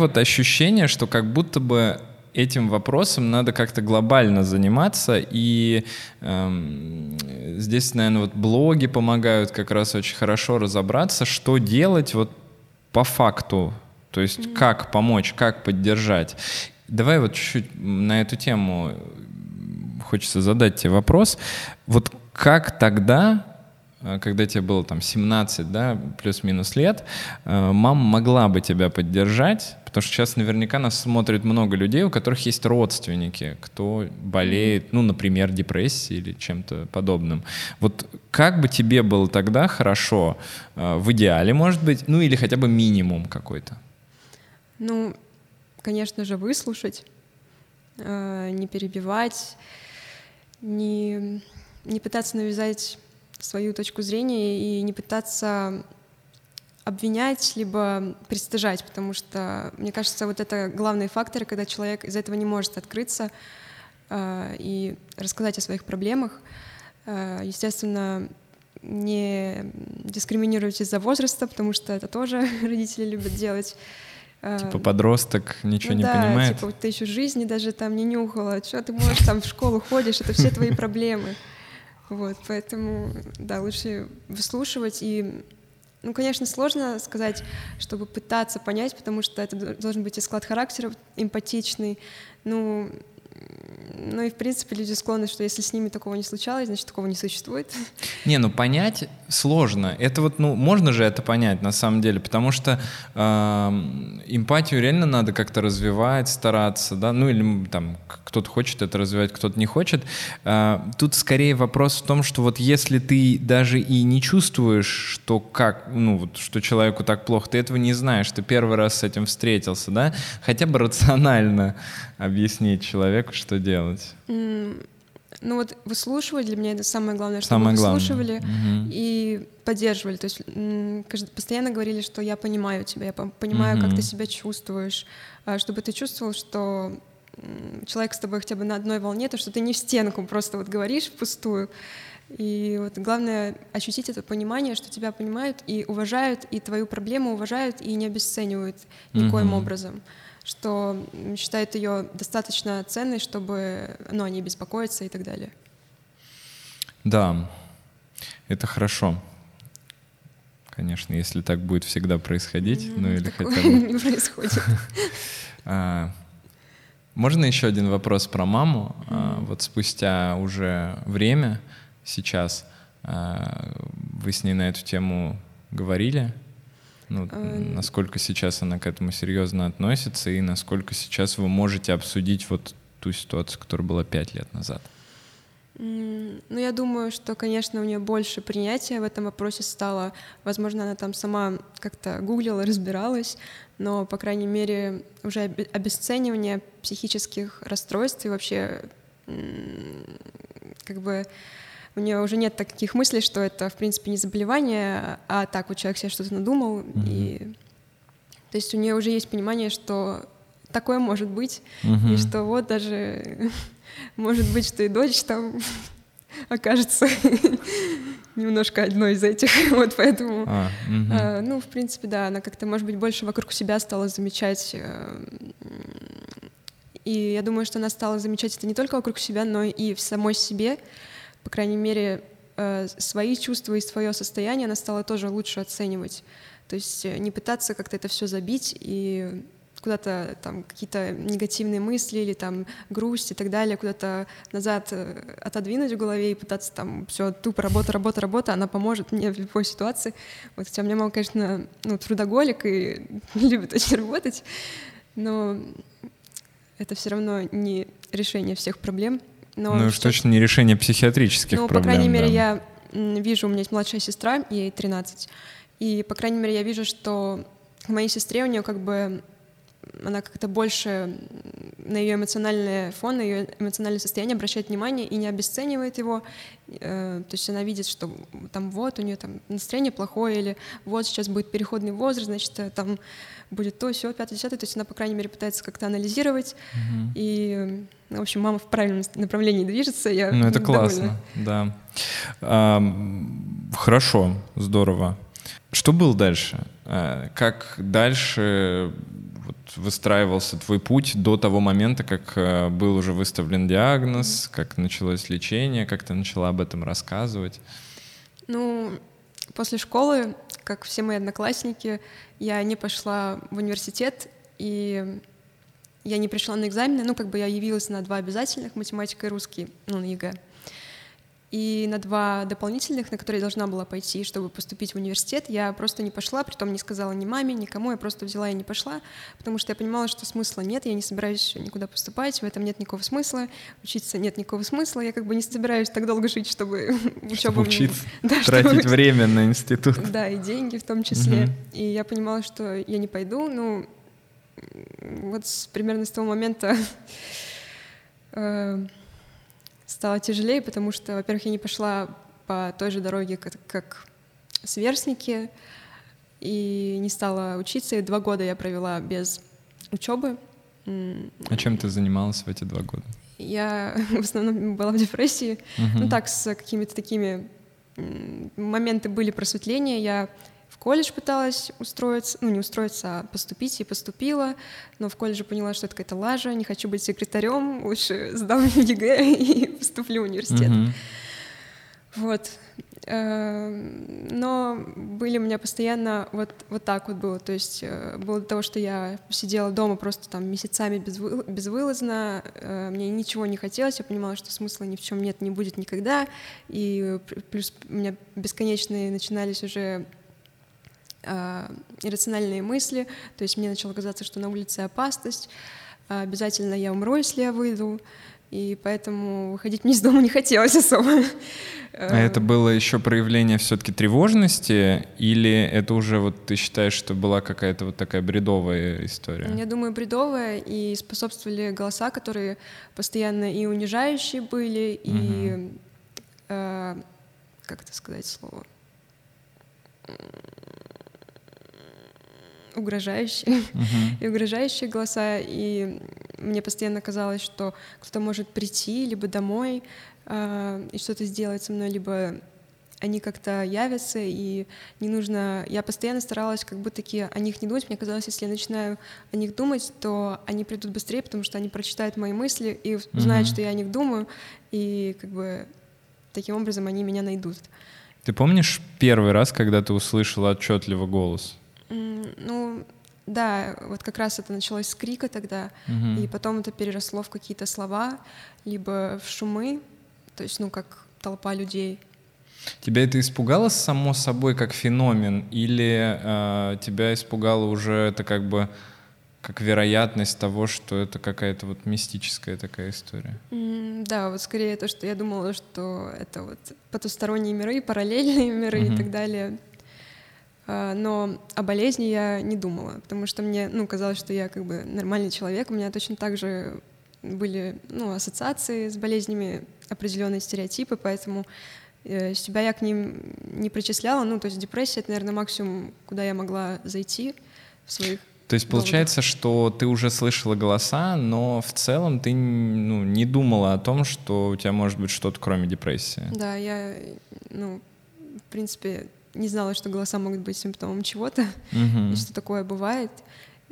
Вот ощущение, что как будто бы этим вопросом надо как-то глобально заниматься, и эм, здесь, наверное, вот блоги помогают как раз очень хорошо разобраться, что делать вот по факту, то есть mm-hmm. как помочь, как поддержать. Давай вот чуть-чуть на эту тему хочется задать тебе вопрос. Вот как тогда когда тебе было там 17, да, плюс-минус лет, э, мама могла бы тебя поддержать, потому что сейчас наверняка нас смотрит много людей, у которых есть родственники, кто болеет, ну, например, депрессией или чем-то подобным. Вот как бы тебе было тогда хорошо, э, в идеале, может быть, ну или хотя бы минимум какой-то? Ну, конечно же, выслушать, не перебивать, не, не пытаться навязать свою точку зрения и не пытаться обвинять, либо пристыжать, потому что, мне кажется, вот это главные факторы, когда человек из этого не может открыться э, и рассказать о своих проблемах. Э, естественно, не дискриминировать из-за возраста, потому что это тоже родители любят делать. Э, типа подросток ничего ну, не да, понимает? типа ты еще жизни даже там не нюхала, что ты можешь там в школу ходишь, это все твои проблемы. Вот, поэтому, да, лучше выслушивать и ну, конечно, сложно сказать, чтобы пытаться понять, потому что это должен быть и склад характера эмпатичный. Ну, ну и, в принципе, люди склонны, что если с ними такого не случалось, значит, такого не существует. Не, ну понять сложно. Это вот, ну, можно же это понять на самом деле, потому что э, эмпатию реально надо как-то развивать, стараться, да, ну или там кто-то хочет это развивать, кто-то не хочет. Э, тут скорее вопрос в том, что вот если ты даже и не чувствуешь, что как, ну вот, что человеку так плохо, ты этого не знаешь, ты первый раз с этим встретился, да, хотя бы рационально объяснить человеку, что делать? Mm, ну вот выслушивать для меня это самое главное, чтобы самое выслушивали главное. и поддерживали. То есть постоянно говорили, что я понимаю тебя, я понимаю, mm-hmm. как ты себя чувствуешь, а, чтобы ты чувствовал, что человек с тобой хотя бы на одной волне, то что ты не в стенку просто вот говоришь впустую. И вот главное ощутить это понимание, что тебя понимают и уважают, и твою проблему уважают и не обесценивают никоим mm-hmm. образом что считает ее достаточно ценной, чтобы ну, о ней беспокоиться и так далее. Да, это хорошо. Конечно, если так будет всегда происходить, mm, ну или хотя бы... не происходит. А, можно еще один вопрос про маму? Mm. Вот спустя уже время, сейчас, а, вы с ней на эту тему говорили? Ну, эм. насколько сейчас она к этому серьезно относится и насколько сейчас вы можете обсудить вот ту ситуацию, которая была пять лет назад? Ну, я думаю, что, конечно, у нее больше принятия в этом вопросе стало. Возможно, она там сама как-то гуглила, разбиралась, но, по крайней мере, уже обесценивание психических расстройств и вообще как бы у нее уже нет таких мыслей, что это, в принципе, не заболевание, а так вот человек себе что-то надумал. Mm-hmm. И... То есть у нее уже есть понимание, что такое может быть, mm-hmm. и что вот даже может быть, что и дочь там окажется немножко одной из этих, вот поэтому, а, угу. э, ну, в принципе, да, она как-то, может быть, больше вокруг себя стала замечать, э, и я думаю, что она стала замечать это не только вокруг себя, но и в самой себе, по крайней мере, э, свои чувства и свое состояние она стала тоже лучше оценивать, то есть э, не пытаться как-то это все забить и куда-то там какие-то негативные мысли или там грусть и так далее куда-то назад э, отодвинуть в голове и пытаться там все тупо работа, работа, работа, она поможет мне в любой ситуации. Вот хотя у меня мама, конечно, ну, трудоголик и любит очень работать, но это все равно не решение всех проблем. Но ну, уж точно не решение психиатрических ну, проблем. Ну, по крайней мере, я вижу, у меня есть младшая сестра, ей 13, и, по крайней мере, я вижу, что моей сестре у нее как бы она как-то больше на ее эмоциональный фон, на ее эмоциональное состояние обращает внимание и не обесценивает его. Э, то есть она видит, что там вот у нее там настроение плохое, или вот сейчас будет переходный возраст, значит, э, там будет то, все, пятое, десятое. То есть она, по крайней мере, пытается как-то анализировать. Угу. И, в общем, мама в правильном направлении движется. Я ну, это довольна. классно, да. А, хорошо, здорово. Что было дальше? Э, как дальше выстраивался твой путь до того момента, как э, был уже выставлен диагноз, как началось лечение, как ты начала об этом рассказывать? Ну, после школы, как все мои одноклассники, я не пошла в университет, и я не пришла на экзамены, ну, как бы я явилась на два обязательных, математика и русский, ну, на ЕГЭ и на два дополнительных, на которые я должна была пойти, чтобы поступить в университет, я просто не пошла, притом не сказала ни маме, никому, я просто взяла и не пошла, потому что я понимала, что смысла нет, я не собираюсь никуда поступать, в этом нет никакого смысла, учиться нет никакого смысла, я как бы не собираюсь так долго жить, чтобы учебу... Учиться, да, тратить чтобы... время на институт. Да, и деньги в том числе. Угу. И я понимала, что я не пойду, ну, вот примерно с того момента э, стало тяжелее, потому что, во-первых, я не пошла по той же дороге, как, как сверстники, и не стала учиться. И два года я провела без учебы. А чем ты занималась в эти два года? Я в основном была в депрессии. Угу. Ну так, с какими-то такими моменты были просветления. Я колледж пыталась устроиться, ну не устроиться, а поступить, и поступила, но в колледже поняла, что это какая-то лажа, не хочу быть секретарем, лучше сдам ЕГЭ и поступлю в университет. Mm-hmm. Вот. Эм, но были у меня постоянно вот, вот так вот было. То есть э, было до того, что я сидела дома просто там месяцами безвы, безвылазно, э, мне ничего не хотелось, я понимала, что смысла ни в чем нет, не будет никогда. И плюс у меня бесконечные начинались уже э, иррациональные мысли, то есть мне начало казаться, что на улице опасность, э, обязательно я умру, если я выйду, и поэтому выходить мне из дома не хотелось особо. А это было еще проявление все-таки тревожности, или это уже вот ты считаешь, что была какая-то вот такая бредовая история? Я думаю, бредовая, и способствовали голоса, которые постоянно и унижающие были, и угу. э, как это сказать слово? Угрожающие uh-huh. и угрожающие голоса, и мне постоянно казалось, что кто-то может прийти либо домой э, и что-то сделать со мной, либо они как-то явятся, и не нужно... Я постоянно старалась как бы таки о них не думать. Мне казалось, если я начинаю о них думать, то они придут быстрее, потому что они прочитают мои мысли и узнают, uh-huh. что я о них думаю, и как бы таким образом они меня найдут. Ты помнишь первый раз, когда ты услышала отчетливо голос? Ну, да, вот как раз это началось с крика тогда, угу. и потом это переросло в какие-то слова, либо в шумы, то есть, ну, как толпа людей. Тебя это испугало само собой как феномен, или э, тебя испугало уже это как бы как вероятность того, что это какая-то вот мистическая такая история. Mm, да, вот скорее то, что я думала, что это вот потусторонние миры, параллельные миры mm-hmm. и так далее. А, но о болезни я не думала, потому что мне, ну, казалось, что я как бы нормальный человек, у меня точно так же были, ну, ассоциации с болезнями, определенные стереотипы, поэтому э, себя я к ним не причисляла, ну, то есть депрессия — это, наверное, максимум, куда я могла зайти в своих то есть получается, что ты уже слышала голоса, но в целом ты ну, не думала о том, что у тебя может быть что-то кроме депрессии. Да, я, ну, в принципе, не знала, что голоса могут быть симптомом чего-то, угу. и что такое бывает.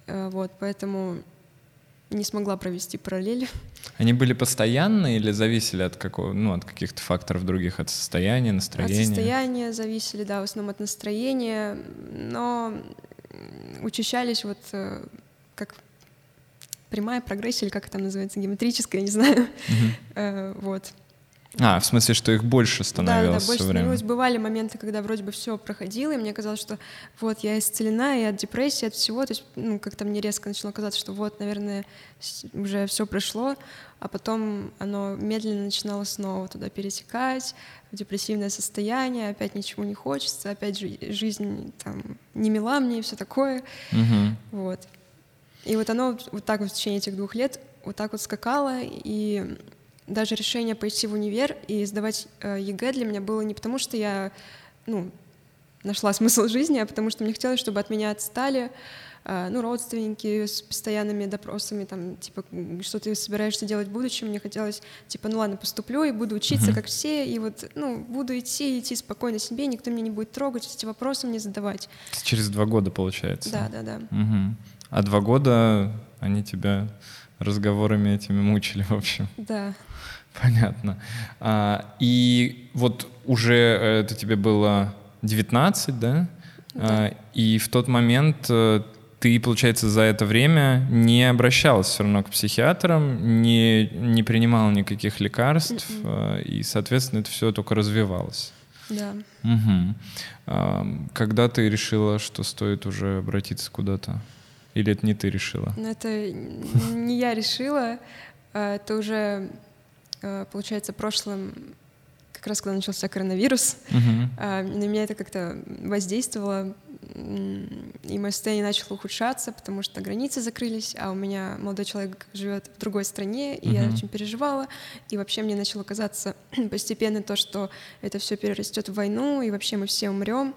Э, вот, поэтому не смогла провести параллели. Они были постоянные или зависели от какого, ну, от каких-то факторов других, от состояния, настроения? От состояния зависели, да, в основном от настроения, но учащались вот э, как прямая прогрессия, или как это там называется, геометрическая, не знаю. Mm-hmm. Вот. А, в смысле, что их больше становилось Да, да, больше становилось. Бывали моменты, когда вроде бы все проходило, и мне казалось, что вот я исцелена и от депрессии, от всего. То есть, ну, как-то мне резко начало казаться, что вот, наверное, уже все прошло, а потом оно медленно начинало снова туда перетекать, в депрессивное состояние, опять ничего не хочется, опять же жизнь там не мила мне и все такое. Угу. Вот. И вот оно вот так вот в течение этих двух лет вот так вот скакало, и даже решение пойти в универ и сдавать э, ЕГЭ для меня было не потому, что я, ну, нашла смысл жизни, а потому что мне хотелось, чтобы от меня отстали, э, ну, родственники с постоянными допросами, там, типа, что ты собираешься делать в будущем, мне хотелось, типа, ну ладно, поступлю и буду учиться, uh-huh. как все, и вот, ну, буду идти, идти спокойно себе, никто меня не будет трогать, эти вопросы мне задавать. Через два года, получается? Да, да, да. Угу. А два года они тебя разговорами этими мучили, в общем? Да. Понятно. А, и вот уже это тебе было 19, да? да. А, и в тот момент э, ты, получается, за это время не обращалась все равно к психиатрам, не, не принимала никаких лекарств, Mm-mm. М-м. и, соответственно, это все только развивалось. Да. Угу. А, когда ты решила, что стоит уже обратиться куда-то? Или это не ты решила? Ну, это не я решила. А, это уже Э, получается, прошлым, как раз когда начался коронавирус, uh-huh. на меня это как-то воздействовало, и мое состояние начало ухудшаться, потому что границы закрылись, а у меня молодой человек живет в другой стране, и uh-huh. я очень переживала, и вообще мне начало казаться постепенно то, что это все перерастет в войну, и вообще мы все умрем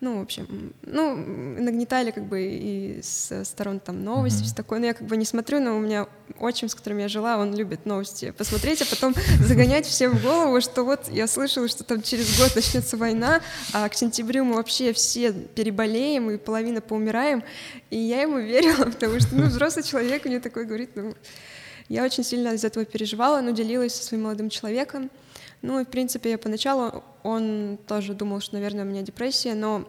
ну, в общем, ну, нагнетали как бы и с сторон там новости, mm-hmm. все такое, но я как бы не смотрю, но у меня отчим, с которым я жила, он любит новости посмотреть, а потом загонять всем в голову, что вот я слышала, что там через год начнется война, а к сентябрю мы вообще все переболеем и половина поумираем, и я ему верила, потому что, ну, взрослый человек мне такой говорит, ну, я очень сильно из этого переживала, но делилась со своим молодым человеком, ну и, в принципе, я поначалу, он тоже думал, что, наверное, у меня депрессия, но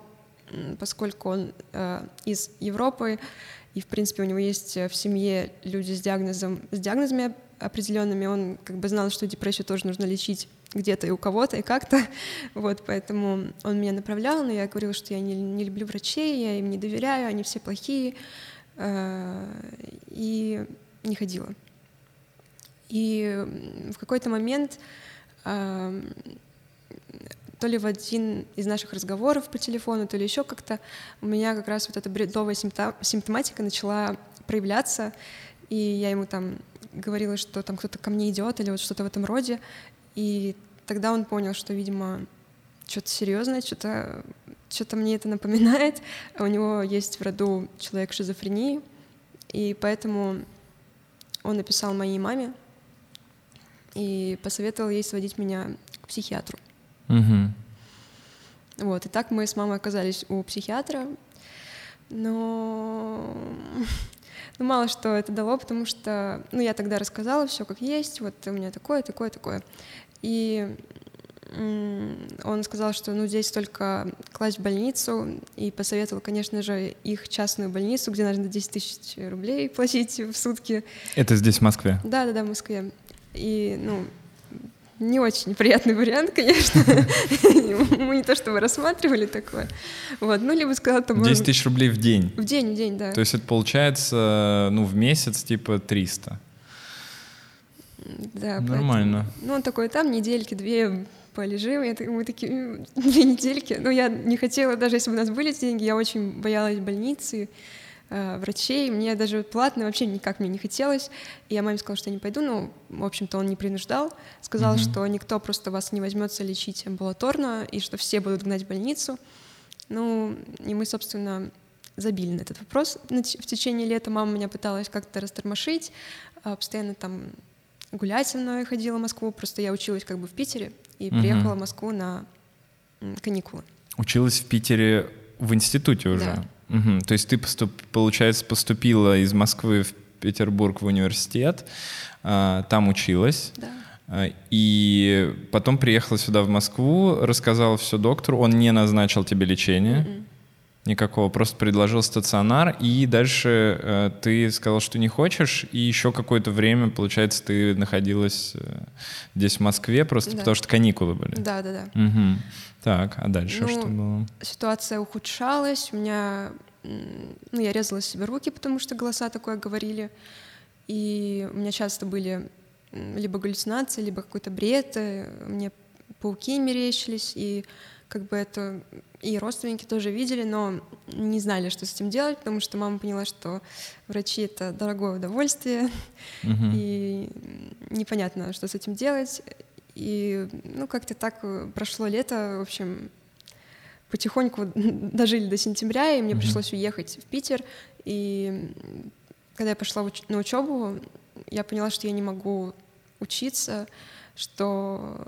поскольку он э, из Европы, и, в принципе, у него есть в семье люди с, диагнозом, с диагнозами определенными, он как бы знал, что депрессию тоже нужно лечить где-то и у кого-то, и как-то. Вот, поэтому он меня направлял, но я говорила, что я не, не люблю врачей, я им не доверяю, они все плохие, э, и не ходила. И в какой-то момент то ли в один из наших разговоров по телефону, то ли еще как-то у меня как раз вот эта бредовая симптоматика начала проявляться, и я ему там говорила, что там кто-то ко мне идет или вот что-то в этом роде, и тогда он понял, что, видимо, что-то серьезное, что-то что-то мне это напоминает. А у него есть в роду человек шизофрении, и поэтому он написал моей маме, и посоветовал ей сводить меня к психиатру. Угу. Вот, и так мы с мамой оказались у психиатра, но ну, мало что это дало, потому что, ну, я тогда рассказала все как есть, вот у меня такое, такое, такое. И он сказал, что ну здесь только класть в больницу, и посоветовал, конечно же, их частную больницу, где нужно 10 тысяч рублей платить в сутки. Это здесь, в Москве? Да, да, да, в Москве. И, ну, не очень приятный вариант, конечно. Мы не то чтобы рассматривали такое. Вот, ну, либо сказала, там... 10 тысяч рублей в день? В день, в день, да. То есть это получается, ну, в месяц типа 300? Да. Нормально. Поэтому, ну, он такой, там недельки, две полежим. Я, мы такие, две недельки. Но я не хотела, даже если бы у нас были деньги, я очень боялась больницы, врачей. Мне даже платно вообще никак мне не хотелось. И я маме сказала, что я не пойду. Ну, в общем-то, он не принуждал. Сказал, mm-hmm. что никто просто вас не возьмется лечить амбулаторно, и что все будут гнать в больницу. Ну, и мы, собственно, забили на этот вопрос. В течение лета мама меня пыталась как-то растормошить, а, постоянно там гулять со мной ходила в Москву, просто я училась как бы в Питере и угу. приехала в Москву на каникулы. Училась в Питере в институте уже? Да. Угу. То есть ты, поступ, получается, поступила из Москвы в Петербург в университет, а, там училась. Да. А, и потом приехала сюда в Москву, рассказала все доктору, он не назначил тебе лечение. Mm-mm. Никакого, просто предложил стационар, и дальше э, ты сказал, что не хочешь, и еще какое-то время, получается, ты находилась э, здесь, в Москве, просто да. потому что каникулы были. Да, да, да. Угу. Так, а дальше ну, что было? Ситуация ухудшалась, у меня, ну, я резала себе руки, потому что голоса такое говорили, и у меня часто были либо галлюцинации, либо какой-то бред, э, мне пауки мерещились, и как бы это и родственники тоже видели, но не знали, что с этим делать, потому что мама поняла, что врачи — это дорогое удовольствие, uh-huh. и непонятно, что с этим делать. И, ну, как-то так прошло лето, в общем, потихоньку дожили до сентября, и мне uh-huh. пришлось уехать в Питер. И когда я пошла уч- на учебу, я поняла, что я не могу учиться, что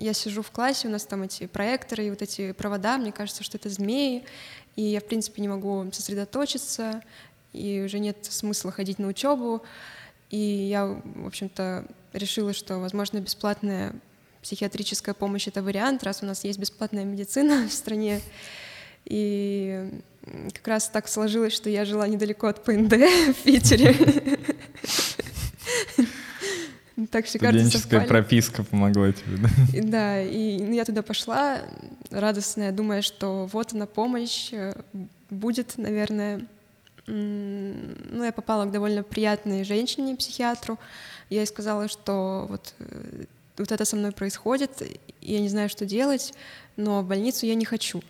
я сижу в классе, у нас там эти проекторы и вот эти провода, мне кажется, что это змеи, и я, в принципе, не могу сосредоточиться, и уже нет смысла ходить на учебу. И я, в общем-то, решила, что, возможно, бесплатная психиатрическая помощь — это вариант, раз у нас есть бесплатная медицина в стране. И как раз так сложилось, что я жила недалеко от ПНД в Питере. Так все карты совпали. прописка помогла тебе, да? Да, и ну, я туда пошла, радостная, думая, что вот она помощь, э, будет, наверное. Ну, я попала к довольно приятной женщине, психиатру. Я ей сказала, что вот, э, вот это со мной происходит, и я не знаю, что делать, но в больницу я не хочу.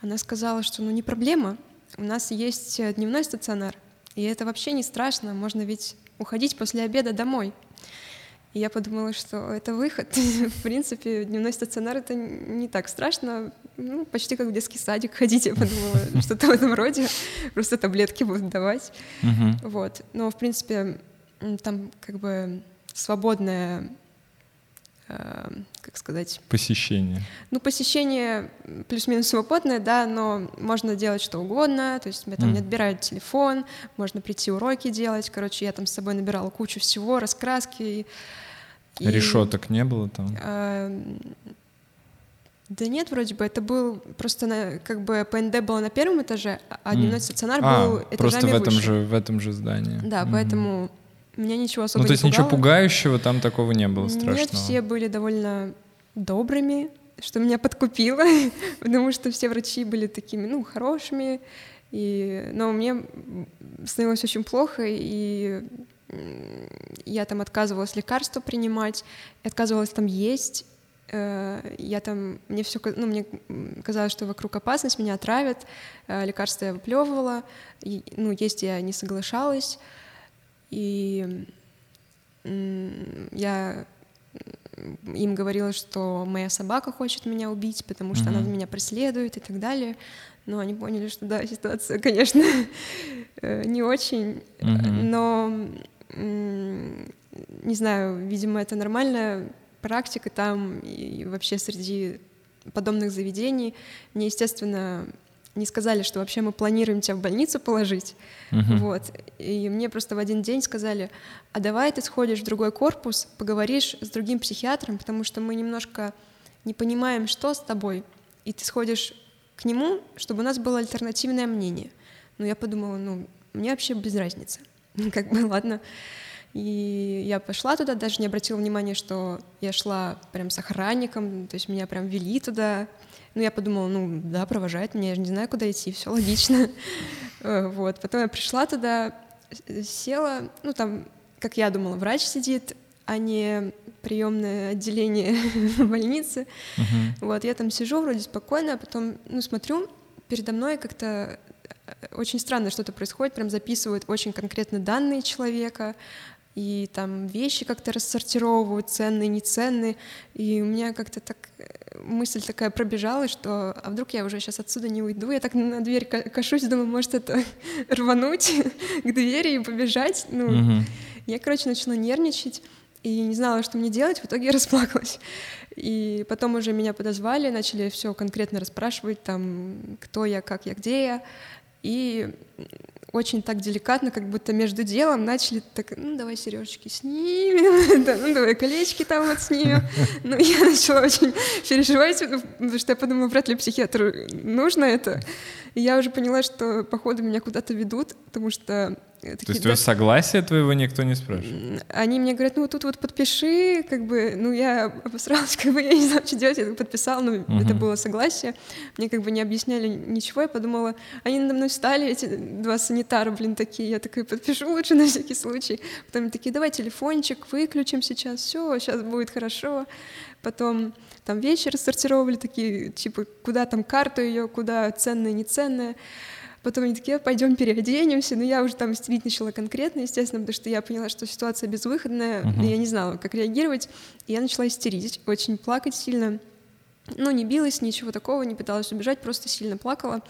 Она сказала, что ну не проблема, у нас есть э, дневной стационар, и это вообще не страшно, можно ведь уходить после обеда домой. И я подумала, что это выход. в принципе, дневной стационар — это не так страшно. Ну, почти как в детский садик ходить, я подумала, что-то в этом роде. Просто таблетки будут давать. Вот. Но, в принципе, там как бы свободное как сказать... Посещение. Ну, посещение плюс-минус свободное, да, но можно делать что угодно, то есть меня там mm. не отбирают телефон, можно прийти уроки делать, короче, я там с собой набирала кучу всего, раскраски, и, Решеток не было там? Э, да нет, вроде бы. Это был просто на, как бы ПНД было на первом этаже, а дневной mm. стационар а, был этажами просто в этом выше. же в этом же здании. Да, mm поэтому меня ничего особо Ну то есть не ничего пугающего там такого не было страшного? Нет, все были довольно добрыми, что меня подкупило, потому что все врачи были такими, ну, хорошими, и, но мне становилось очень плохо, и я там отказывалась лекарства принимать, отказывалась там есть, э, я там, мне все, ну, мне казалось, что вокруг опасность, меня отравят, э, лекарства я выплевывала, и, ну, есть я не соглашалась, и я им говорила, что моя собака хочет меня убить, потому что mm-hmm. она меня преследует и так далее. Но они поняли, что да, ситуация, конечно, э, не очень, mm-hmm. но не знаю, видимо, это нормальная практика там и вообще среди подобных заведений. Мне, естественно, не сказали, что вообще мы планируем тебя в больницу положить. Uh-huh. Вот. И мне просто в один день сказали, а давай ты сходишь в другой корпус, поговоришь с другим психиатром, потому что мы немножко не понимаем, что с тобой, и ты сходишь к нему, чтобы у нас было альтернативное мнение. Ну, я подумала, ну, мне вообще без разницы. как бы, ладно. И я пошла туда, даже не обратила внимания, что я шла прям с охранником, то есть меня прям вели туда. Ну, я подумала, ну, да, провожает меня, я же не знаю, куда идти, все логично. Э, вот, потом я пришла туда, села, ну, там, как я думала, врач сидит, а не приемное отделение больницы. Вот, я там сижу вроде спокойно, а потом, ну, смотрю, передо мной как-то э, очень странно что-то происходит, прям записывают очень конкретно данные человека, и там вещи как-то рассортировывают, ценные, неценные, и у меня как-то так э, мысль такая пробежала, что а вдруг я уже сейчас отсюда не уйду, я так на дверь кашусь, думаю, может это рвануть к двери и побежать, ну, угу. я, короче, начала нервничать, и не знала, что мне делать, в итоге я расплакалась. И потом уже меня подозвали, начали все конкретно расспрашивать, там, кто я, как я, где я. И очень так деликатно, как будто между делом начали так, ну давай сережечки снимем, ну давай колечки там вот снимем. Ну я начала очень переживать, потому что я подумала, вряд ли психиатру нужно это. И я уже поняла, что походу меня куда-то ведут, потому что Такие, То есть да, согласия твоего никто не спрашивает? Они мне говорят, ну вот тут вот подпиши, как бы, ну я обосралась, как бы я не знаю, что делать, я подписала, но uh-huh. это было согласие. Мне как бы не объясняли ничего, я подумала, они надо мной встали, эти два санитара, блин, такие, я такая подпишу лучше на всякий случай. Потом такие, давай телефончик выключим сейчас, все, сейчас будет хорошо. Потом там вещи рассортировали такие, типа, куда там карту ее, куда ценное, неценное. Потом они такие, пойдем переоденемся. Но я уже там истерить начала конкретно, естественно, потому что я поняла, что ситуация безвыходная, uh-huh. и я не знала, как реагировать. И я начала истерить, очень плакать сильно. Ну, не билась, ничего такого, не пыталась убежать, просто сильно плакала.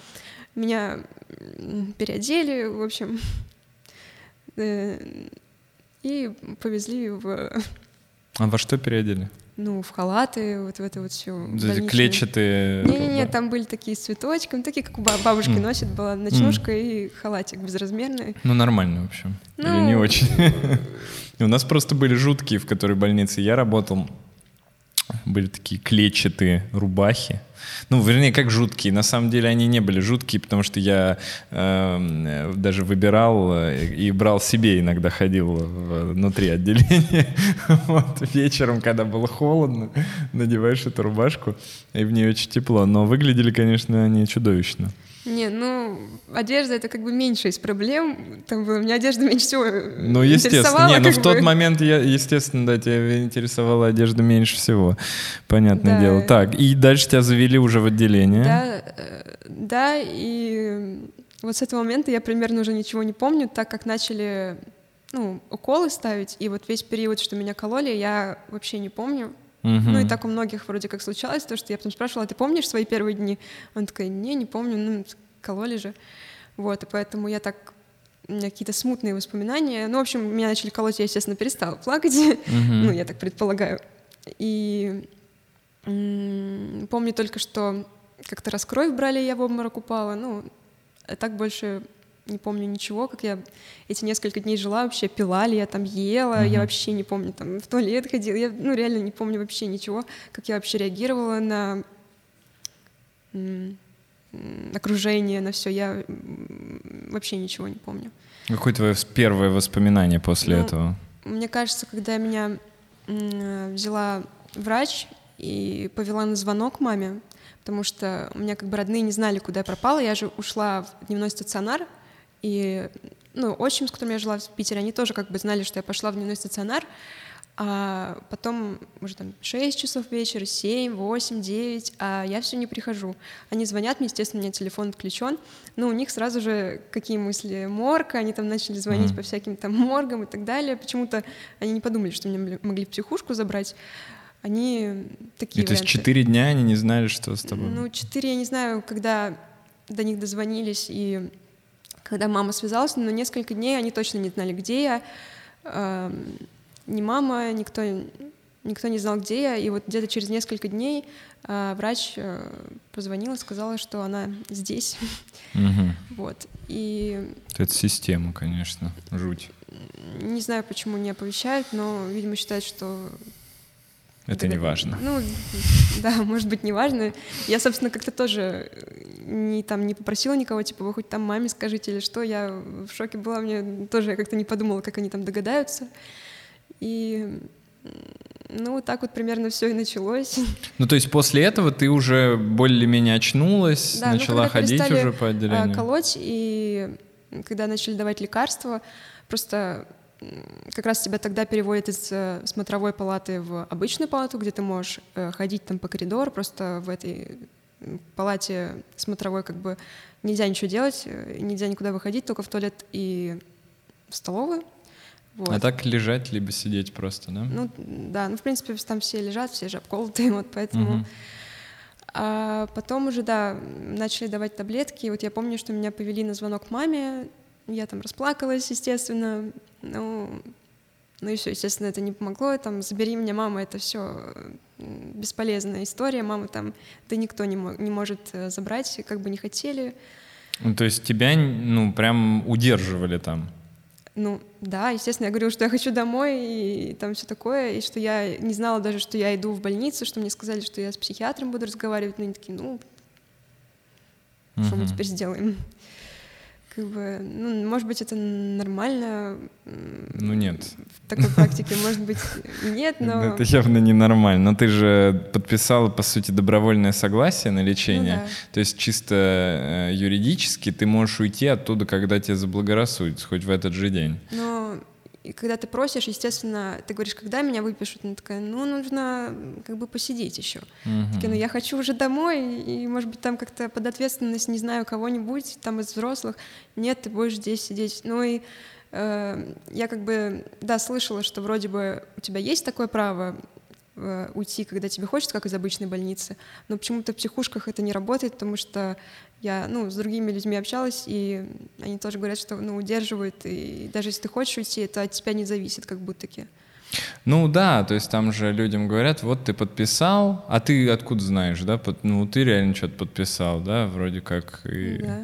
Меня переодели, в общем, э, и повезли в... А во что переодели? Ну, в халаты, вот в это вот все. Клетчатые. Не-не-не, там были такие с цветочками, такие, как у бабушки mm. носят, была ночнушка mm. и халатик безразмерный. Ну, нормально, в общем. Ну... Или не очень. У нас просто были жуткие, в которой больнице я работал. Были такие клетчатые рубахи ну, вернее, как жуткие. На самом деле они не были жуткие, потому что я э, даже выбирал э, и брал себе иногда ходил внутри отделения. вот, вечером, когда было холодно, надеваешь эту рубашку, и в ней очень тепло. Но выглядели, конечно, они чудовищно. Не, ну, одежда — это как бы меньше из проблем. Там было, меня одежда меньше всего Ну, естественно. Не, ну в бы. тот момент, я, естественно, да, тебя интересовала одежда меньше всего. Понятное да. дело. Так, и дальше тебя завели уже в отделение. Да, э, да, и вот с этого момента я примерно уже ничего не помню, так как начали ну, уколы ставить, и вот весь период, что меня кололи, я вообще не помню. Ну и так у многих вроде как случалось, то, что я потом спрашивала, «А ты помнишь свои первые дни? Он такой, не, не помню, ну, кололи же. Вот, и поэтому я так у меня какие-то смутные воспоминания. Ну, в общем, меня начали колоть, я, естественно, перестала плакать. Ну, я так предполагаю. И помню только, что как-то раз кровь брали, я в обморок упала. Ну, а так больше не помню ничего, как я эти несколько дней жила, вообще пила ли я там, ела, mm-hmm. я вообще не помню, там, в туалет ходила, я, ну, реально не помню вообще ничего, как я вообще реагировала на окружение, на все, я вообще ничего не помню. Какое твое первое воспоминание после ну, этого? Мне кажется, когда меня взяла врач и повела на звонок маме, потому что у меня как бы родные не знали, куда я пропала. Я же ушла в дневной стационар, и, ну, отчим, с которым я жила в Питере, они тоже как бы знали, что я пошла в дневной стационар, а потом уже там 6 часов вечера, 7, 8, 9, а я все не прихожу. Они звонят мне, естественно, у меня телефон отключен, но у них сразу же какие мысли? Морг, они там начали звонить mm. по всяким там моргам и так далее. Почему-то они не подумали, что меня могли в психушку забрать. Они такие И то есть четыре дня они не знали, что с тобой? Ну, четыре, я не знаю, когда до них дозвонились и когда мама связалась, но несколько дней они точно не знали, где я. Э, ни мама, никто, никто не знал, где я. И вот где-то через несколько дней э, врач э, позвонила, сказала, что она здесь. Угу. Вот. И... Это система, конечно, жуть. Не знаю, почему не оповещают, но, видимо, считают, что это не важно. Ну, да, может быть, не важно. Я, собственно, как-то тоже не, там, не попросила никого, типа, вы хоть там маме скажите или что, я в шоке была, мне тоже я как-то не подумала, как они там догадаются. И ну, вот так вот примерно все и началось. Ну, то есть после этого ты уже более-менее очнулась, да, ну, начала ну, ходить уже по отделению? колоть, и когда начали давать лекарства, просто как раз тебя тогда переводят из э, смотровой палаты в обычную палату, где ты можешь э, ходить там по коридору, просто в этой палате смотровой как бы нельзя ничего делать, э, нельзя никуда выходить, только в туалет и в столовую. Вот. А так лежать, либо сидеть просто, да? Ну, да, ну, в принципе, там все лежат, все же обколотые, вот поэтому... Угу. А потом уже, да, начали давать таблетки, вот я помню, что меня повели на звонок маме, я там расплакалась, естественно, ну, ну и все, естественно, это не помогло, там, забери меня, мама, это все бесполезная история, мама там, да никто не, мо- не может э, забрать, как бы не хотели. Ну, то есть тебя, ну, прям удерживали там? Ну, да, естественно, я говорила, что я хочу домой, и там все такое, и что я не знала даже, что я иду в больницу, что мне сказали, что я с психиатром буду разговаривать, ну, они такие, ну, что uh-huh. мы теперь сделаем? Как бы, ну, может быть, это нормально. Ну нет. В такой практике, может быть, нет, но... Это явно не нормально. Но ты же подписала, по сути, добровольное согласие на лечение. Ну, да. То есть чисто э, юридически ты можешь уйти оттуда, когда тебе заблагорассудится, хоть в этот же день. Но и когда ты просишь, естественно, ты говоришь, когда меня выпишут? Она такая, ну, нужно как бы посидеть еще. Uh-huh. Такая, ну, я хочу уже домой, и, может быть, там как-то под ответственность, не знаю, кого-нибудь там из взрослых. Нет, ты будешь здесь сидеть. Ну и э, я как бы, да, слышала, что вроде бы у тебя есть такое право э, уйти, когда тебе хочется, как из обычной больницы, но почему-то в психушках это не работает, потому что я ну, с другими людьми общалась, и они тоже говорят, что ну, удерживают, и даже если ты хочешь уйти, это от тебя не зависит, как будто-таки. Ну да, то есть там же людям говорят, вот ты подписал, а ты откуда знаешь, да? Под, ну ты реально что-то подписал, да, вроде как. И, да.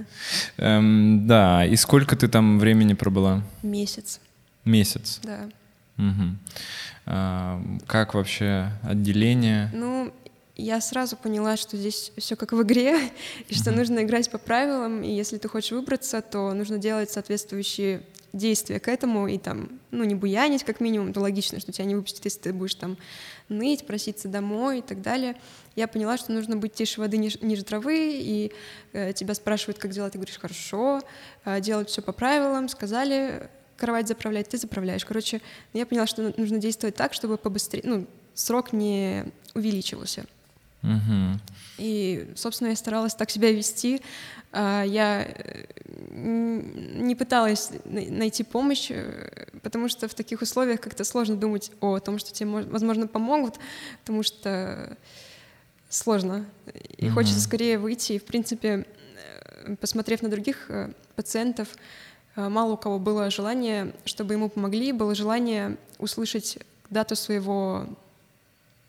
Эм, да, и сколько ты там времени пробыла? Месяц. Месяц? Да. Угу. А, как вообще отделение? Ну, я сразу поняла, что здесь все как в игре, и что нужно играть по правилам, и если ты хочешь выбраться, то нужно делать соответствующие действия к этому, и там, ну, не буянить как минимум, то логично, что тебя не выпустят, если ты будешь там ныть, проситься домой и так далее. Я поняла, что нужно быть тише воды, ниже, ниже травы, и э, тебя спрашивают, как дела, ты говоришь, хорошо, э, делать все по правилам, сказали, кровать заправлять, ты заправляешь. Короче, я поняла, что нужно действовать так, чтобы побыстрее, ну, срок не увеличивался. Угу. И, собственно, я старалась так себя вести. А, я э, не пыталась найти помощь, э, потому что в таких условиях как-то сложно думать о том, что тебе, возможно, помогут, потому что сложно. И угу. хочется скорее выйти. И, в принципе, э, посмотрев на других пациентов, мало у кого было желание, чтобы ему помогли, было желание услышать дату своего,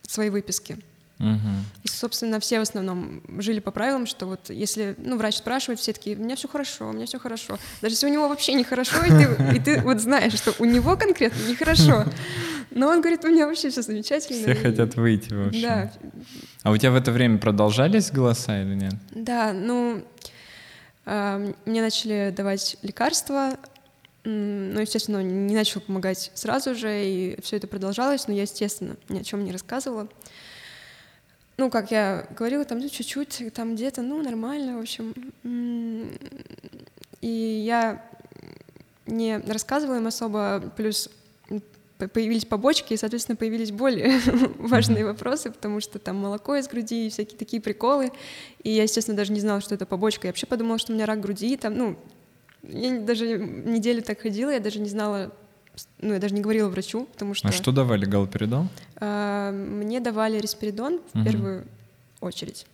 своей выписки. Угу. И, собственно, все в основном жили по правилам, что вот если, ну, врач спрашивает, все такие, у меня все хорошо, у меня все хорошо. Даже если у него вообще нехорошо, и ты, и ты вот знаешь, что у него конкретно нехорошо, но он говорит, у меня вообще все замечательно. Все и... хотят выйти вообще. Да. А у тебя в это время продолжались голоса или нет? Да, ну, э, мне начали давать лекарства, ну, естественно, не начал помогать сразу же, и все это продолжалось, но я, естественно, ни о чем не рассказывала ну, как я говорила, там, ну, чуть-чуть, там где-то, ну, нормально, в общем. И я не рассказывала им особо, плюс появились побочки, и, соответственно, появились более важные вопросы, потому что там молоко из груди и всякие такие приколы. И я, естественно, даже не знала, что это побочка. Я вообще подумала, что у меня рак груди. Там, ну, я даже неделю так ходила, я даже не знала, ну, я даже не говорила врачу, потому что... А что давали, галоперидол? А, мне давали респиридон в угу. первую очередь.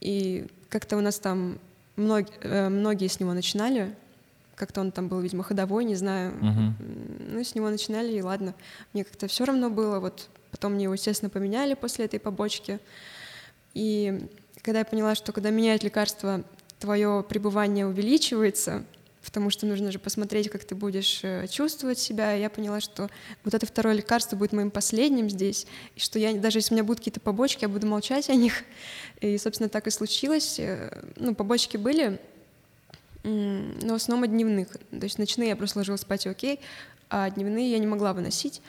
И как-то у нас там мног, э, многие с него начинали, как-то он там был, видимо, ходовой, не знаю. Угу. Ну, с него начинали, и ладно. Мне как-то все равно было. Вот потом мне его, естественно, поменяли после этой побочки. И когда я поняла, что когда меняют лекарство, твое пребывание увеличивается, потому что нужно же посмотреть, как ты будешь э, чувствовать себя. И я поняла, что вот это второе лекарство будет моим последним здесь, и что я даже если у меня будут какие-то побочки, я буду молчать о них. И, собственно, так и случилось. Э, ну, побочки были, но в основном от дневных. То есть ночные я просто ложилась спать окей, а дневные я не могла выносить,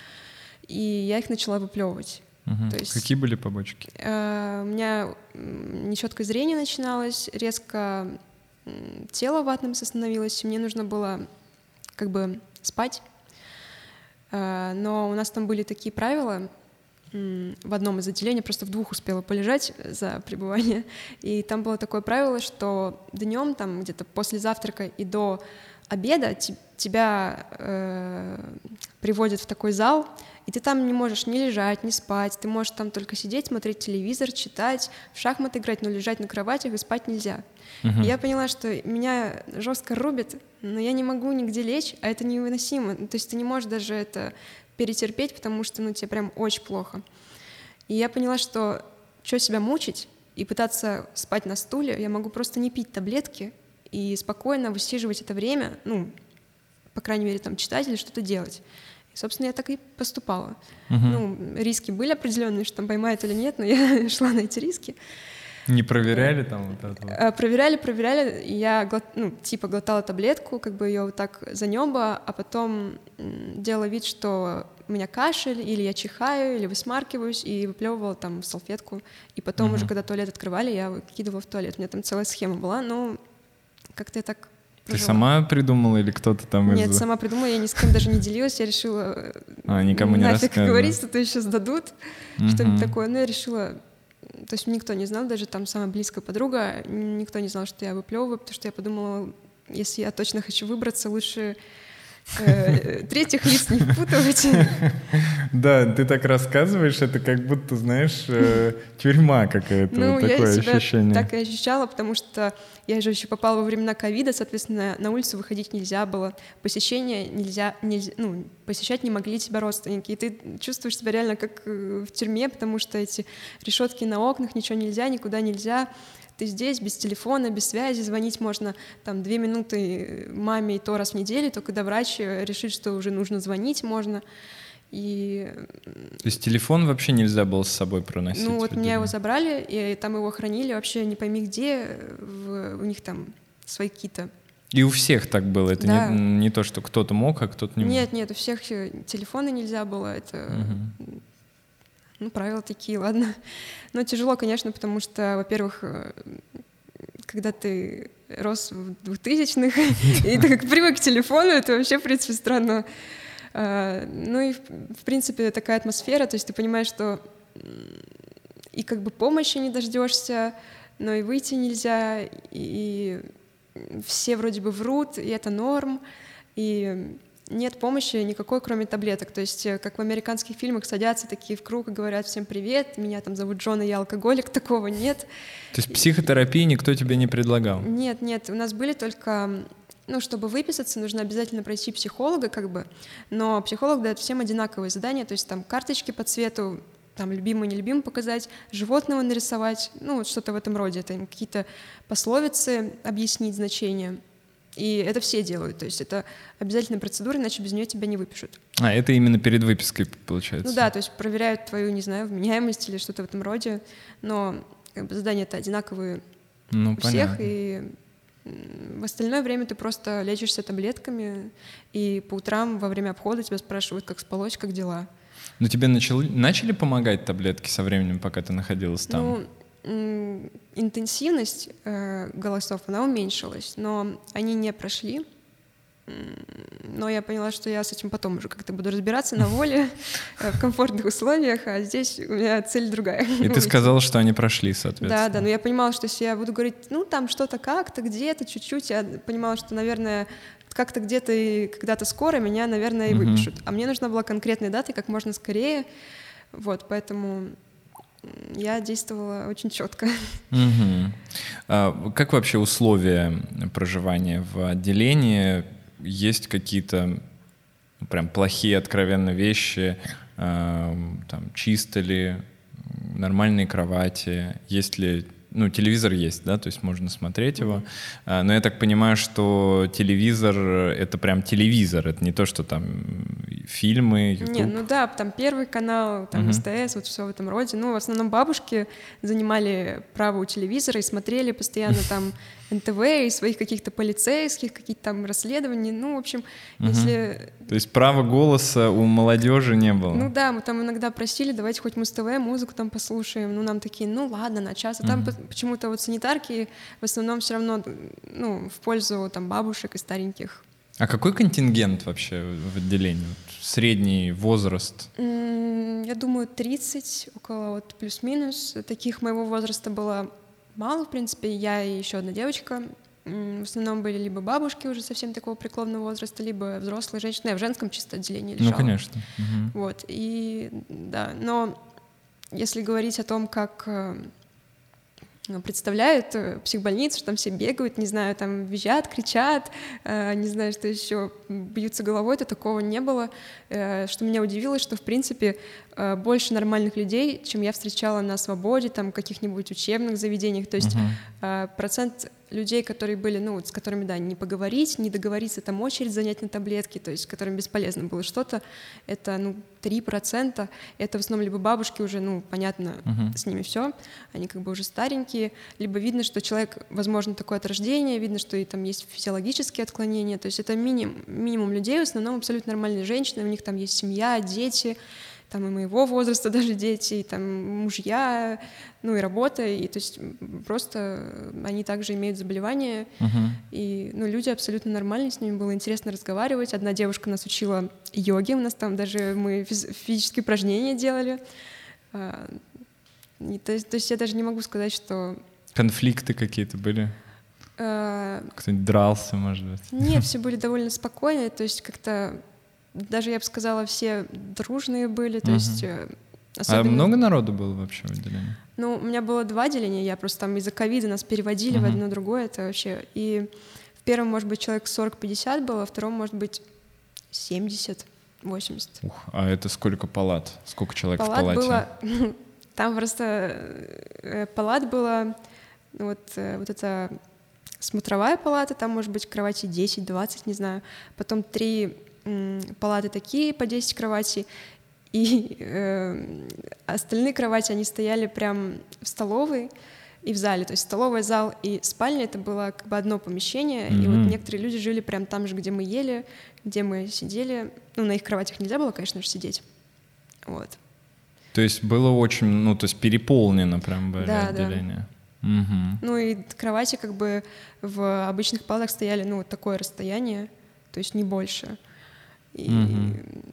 и я их начала выплевывать. Угу. То есть, Какие были побочки? Э, у меня нечеткое зрение начиналось, резко тело ватным становилось, мне нужно было как бы спать. Э, но у нас там были такие правила, в одном из отделений, просто в двух успела полежать за пребывание. И там было такое правило, что днем, там где-то после завтрака и до обеда тебя э, приводят в такой зал, и ты там не можешь ни лежать, ни спать, ты можешь там только сидеть, смотреть телевизор, читать, в шахматы играть, но лежать на кроватях и спать нельзя. Uh-huh. И я поняла, что меня жестко рубит, но я не могу нигде лечь, а это невыносимо. То есть ты не можешь даже это перетерпеть, потому что ну, тебе прям очень плохо. И я поняла, что что себя мучить и пытаться спать на стуле, я могу просто не пить таблетки и спокойно высиживать это время, ну, по крайней мере, там, читать или что-то делать. И, собственно, я так и поступала. Угу. Ну, риски были определенные, что там поймают или нет, но я шла на эти риски. Не проверяли там вот это? Э, проверяли, проверяли. Я ну, типа глотала таблетку, как бы ее вот так за небо, а потом делала вид, что у меня кашель, или я чихаю, или высмаркиваюсь, и выплевывала там в салфетку. И потом угу. уже, когда туалет открывали, я выкидывала в туалет. У меня там целая схема была, но как-то я так ты сама придумала или кто-то там Нет, из... сама придумала, я ни с кем даже не делилась, я решила а, никому не нафиг говорить, что-то еще сдадут, угу. что-нибудь такое. Но я решила, то есть никто не знал, даже там самая близкая подруга, никто не знал, что я выплевываю, потому что я подумала, если я точно хочу выбраться, лучше третьих лиц не впутывать. Да, ты так рассказываешь, это как будто, знаешь, э, тюрьма какая-то, ну, такое я ощущение. так и ощущала, потому что я же еще попала во времена ковида, соответственно, на улицу выходить нельзя было, посещение нельзя, нельзя, ну, посещать не могли тебя родственники, и ты чувствуешь себя реально как э, в тюрьме, потому что эти решетки на окнах, ничего нельзя, никуда нельзя, ты здесь без телефона, без связи, звонить можно там две минуты маме и то раз в неделю, то когда врач решит, что уже нужно звонить, можно. И... То есть телефон вообще нельзя было с собой проносить? Ну вот меня его забрали, и там его хранили вообще не пойми где, в, у них там свои какие-то и у всех так было. Это да. не, не то, что кто-то мог, а кто-то не мог. Нет, нет, у всех телефоны нельзя было. Это угу. Ну, правила такие, ладно. Но тяжело, конечно, потому что, во-первых, э, когда ты рос в двухтысячных, и ты как привык к телефону, это вообще, в принципе, странно. А, ну и, в принципе, такая атмосфера, то есть ты понимаешь, что и как бы помощи не дождешься, но и выйти нельзя, и все вроде бы врут, и это норм, и нет помощи никакой, кроме таблеток. То есть, э, как в американских фильмах садятся такие в круг и говорят всем привет, меня там зовут Джон, и я алкоголик, такого нет. То есть психотерапии никто тебе не предлагал? Нет, нет, у нас были только ну, чтобы выписаться, нужно обязательно пройти психолога, как бы, но психолог дает всем одинаковые задания, то есть там карточки по цвету, там любимый, нелюбимый показать, животного нарисовать, ну, вот что-то в этом роде, это какие-то пословицы объяснить значение. И это все делают, то есть это обязательная процедура, иначе без нее тебя не выпишут. А, это именно перед выпиской получается? Ну да, то есть проверяют твою, не знаю, вменяемость или что-то в этом роде, но как бы задания-то одинаковые ну, у понятно. всех, и в остальное время ты просто лечишься таблетками, и по утрам во время обхода тебя спрашивают, как спалось, как дела. Но тебе начали, начали помогать таблетки со временем, пока ты находилась там? Ну, интенсивность э, голосов, она уменьшилась, но они не прошли. Но я поняла, что я с этим потом уже как-то буду разбираться на воле, э, в комфортных условиях, а здесь у меня цель другая. И ты сказала, что они прошли, соответственно. Да, да, но я понимала, что если я буду говорить, ну, там что-то как-то, где-то, чуть-чуть, я понимала, что, наверное, как-то где-то и когда-то скоро меня, наверное, и выпишут. А мне нужна была конкретная дата, и как можно скорее. Вот, поэтому я действовала очень четко. Угу. А как вообще условия проживания в отделении? Есть какие-то ну, прям плохие, откровенно вещи? А, там, чисто ли? Нормальные кровати? Есть ли ну, телевизор есть, да, то есть можно смотреть его. Mm-hmm. Но я так понимаю, что телевизор — это прям телевизор, это не то, что там фильмы, YouTube. Не, ну да, там Первый канал, там mm-hmm. СТС, вот все в этом роде. Ну, в основном бабушки занимали право у телевизора и смотрели постоянно там НТВ и своих каких-то полицейских, какие-то там расследования. Ну, в общем, угу. если... То есть права голоса у молодежи не было? Ну да, мы там иногда просили, давайте хоть мы с ТВ музыку там послушаем. Ну, нам такие, ну ладно, на час. А угу. там почему-то вот санитарки в основном все равно, ну, в пользу там бабушек и стареньких. А какой контингент вообще в отделении? Средний возраст? Я думаю, 30, около вот плюс-минус. Таких моего возраста было мало, в принципе. Я и еще одна девочка. В основном были либо бабушки уже совсем такого преклонного возраста, либо взрослые женщины. Я в женском чисто отделении лежала. Ну, конечно. Угу. Вот, и да, но если говорить о том, как э, представляют э, психбольницу, что там все бегают, не знаю, там визжат, кричат, э, не знаю, что еще, бьются головой, то такого не было. Э, что меня удивило, что, в принципе, э, больше нормальных людей, чем я встречала на свободе, там, каких-нибудь учебных заведениях. То есть э, процент людей, которые были, ну, с которыми, да, не поговорить, не договориться, там, очередь занять на таблетки, то есть, которым бесполезно было что-то, это, ну, 3%, это в основном либо бабушки уже, ну, понятно, uh-huh. с ними все, они как бы уже старенькие, либо видно, что человек, возможно, такое от рождения, видно, что и там есть физиологические отклонения, то есть это минимум, минимум людей, в основном абсолютно нормальные женщины, у них там есть семья, дети, там и моего возраста даже дети, и там мужья, ну и работа, и то есть просто они также имеют заболевания, uh-huh. и ну люди абсолютно нормальные, с ними было интересно разговаривать. Одна девушка нас учила йоге, у нас там даже мы физические упражнения делали. А, и, то, есть, то есть я даже не могу сказать, что... Конфликты какие-то были? А, Кто-нибудь дрался, может быть? Нет, все были довольно спокойные, то есть как-то даже, я бы сказала, все дружные были, то uh-huh. есть... Э, а особенно... А много народу было вообще в отделении? Ну, у меня было два отделения, я просто там из-за ковида нас переводили uh-huh. в одно другое, это вообще... И в первом, может быть, человек 40-50 было, а в втором, может быть, 70 80. Ух, а это сколько палат? Сколько человек палат в палате? Было, там просто э, палат было, вот, э, вот это смотровая палата, там может быть кровати 10-20, не знаю. Потом три палаты такие по 10 кроватей, и э, остальные кровати, они стояли прям в столовой и в зале, то есть столовый зал и спальня — это было как бы одно помещение, mm-hmm. и вот некоторые люди жили прям там же, где мы ели, где мы сидели, ну, на их кроватях нельзя было, конечно же, сидеть, вот. То есть было очень, ну, то есть переполнено прям были да, отделение. Да. Угу. Ну и кровати как бы в обычных палатах стояли, ну, вот такое расстояние, то есть не больше. И... Угу.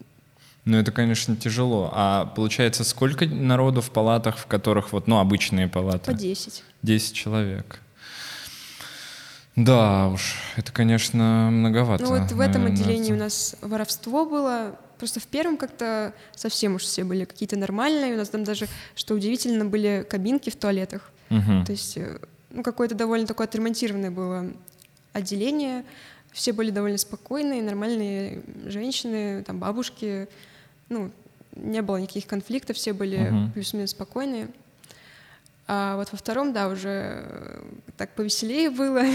Ну, это, конечно, тяжело. А получается, сколько народу в палатах, в которых вот, ну, обычные палаты? По 10. 10 человек. Да уж, это, конечно, многовато. Ну вот в этом отделении это... у нас воровство было. Просто в первом как-то совсем уж все были какие-то нормальные. У нас там даже, что удивительно, были кабинки в туалетах. Угу. То есть, э, ну, какое-то довольно такое отремонтированное было отделение все были довольно спокойные, нормальные женщины, там бабушки, ну, не было никаких конфликтов, все были uh-huh. плюс-минус спокойные. А вот во втором, да, уже так повеселее было.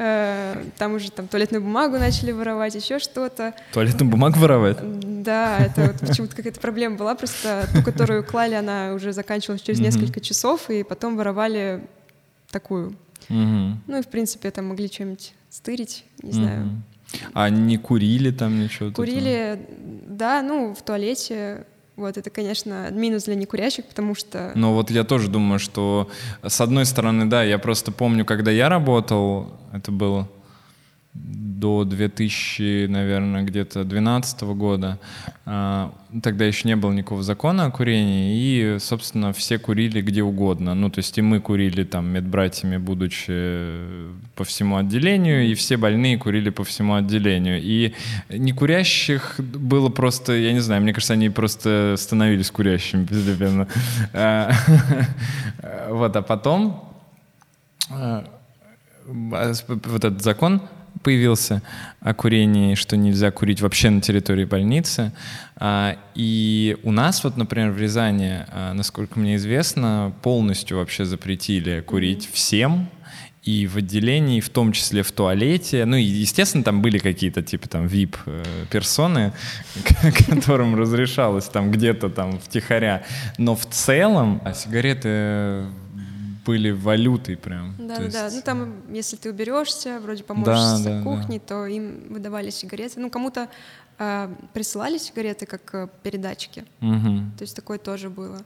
Э, там уже там туалетную бумагу начали воровать, еще что-то. Туалетную бумагу воровать? Да, это вот почему-то какая-то проблема была, просто ту, которую клали, она уже заканчивалась через несколько часов, и потом воровали такую. Ну и, в принципе, там могли что-нибудь стырить, не знаю. А не курили там ничего? Курили, да, ну, в туалете. Вот, это, конечно, минус для некурящих, потому что... Ну, вот я тоже думаю, что, с одной стороны, да, я просто помню, когда я работал, это было до 2000, наверное, где-то 2012 года. А, тогда еще не было никакого закона о курении, и, собственно, все курили где угодно. Ну, то есть и мы курили там медбратьями, будучи по всему отделению, и все больные курили по всему отделению. И некурящих было просто, я не знаю, мне кажется, они просто становились курящими постепенно. А, вот, а потом а, вот этот закон появился о курении, что нельзя курить вообще на территории больницы. А, и у нас вот, например, в Рязани, а, насколько мне известно, полностью вообще запретили курить всем, и в отделении, в том числе в туалете. Ну, и, естественно, там были какие-то, типа, там, VIP-персоны, которым разрешалось там где-то там втихаря. Но в целом а сигареты были валютой прям. Да, да, есть... да. Ну там, если ты уберешься, вроде поможешь да, с да, кухни, да. то им выдавали сигареты. Ну, кому-то э, присылали сигареты как э, передачки. Угу. То есть такое тоже было.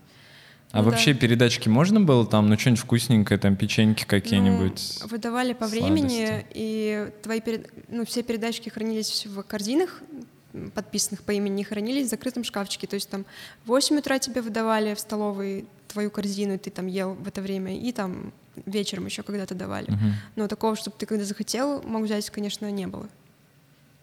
А ну, вообще да. передачки можно было там, ну что-нибудь вкусненькое, там печеньки какие-нибудь? Ну, выдавали по сладости. времени, и твои перед... ну, все передачки хранились в корзинах, подписанных по имени, не хранились в закрытом шкафчике. То есть там в 8 утра тебе выдавали в столовой твою корзину, и ты там ел в это время, и там вечером еще когда-то давали. Угу. Но такого, чтобы ты когда захотел, мог взять, конечно, не было.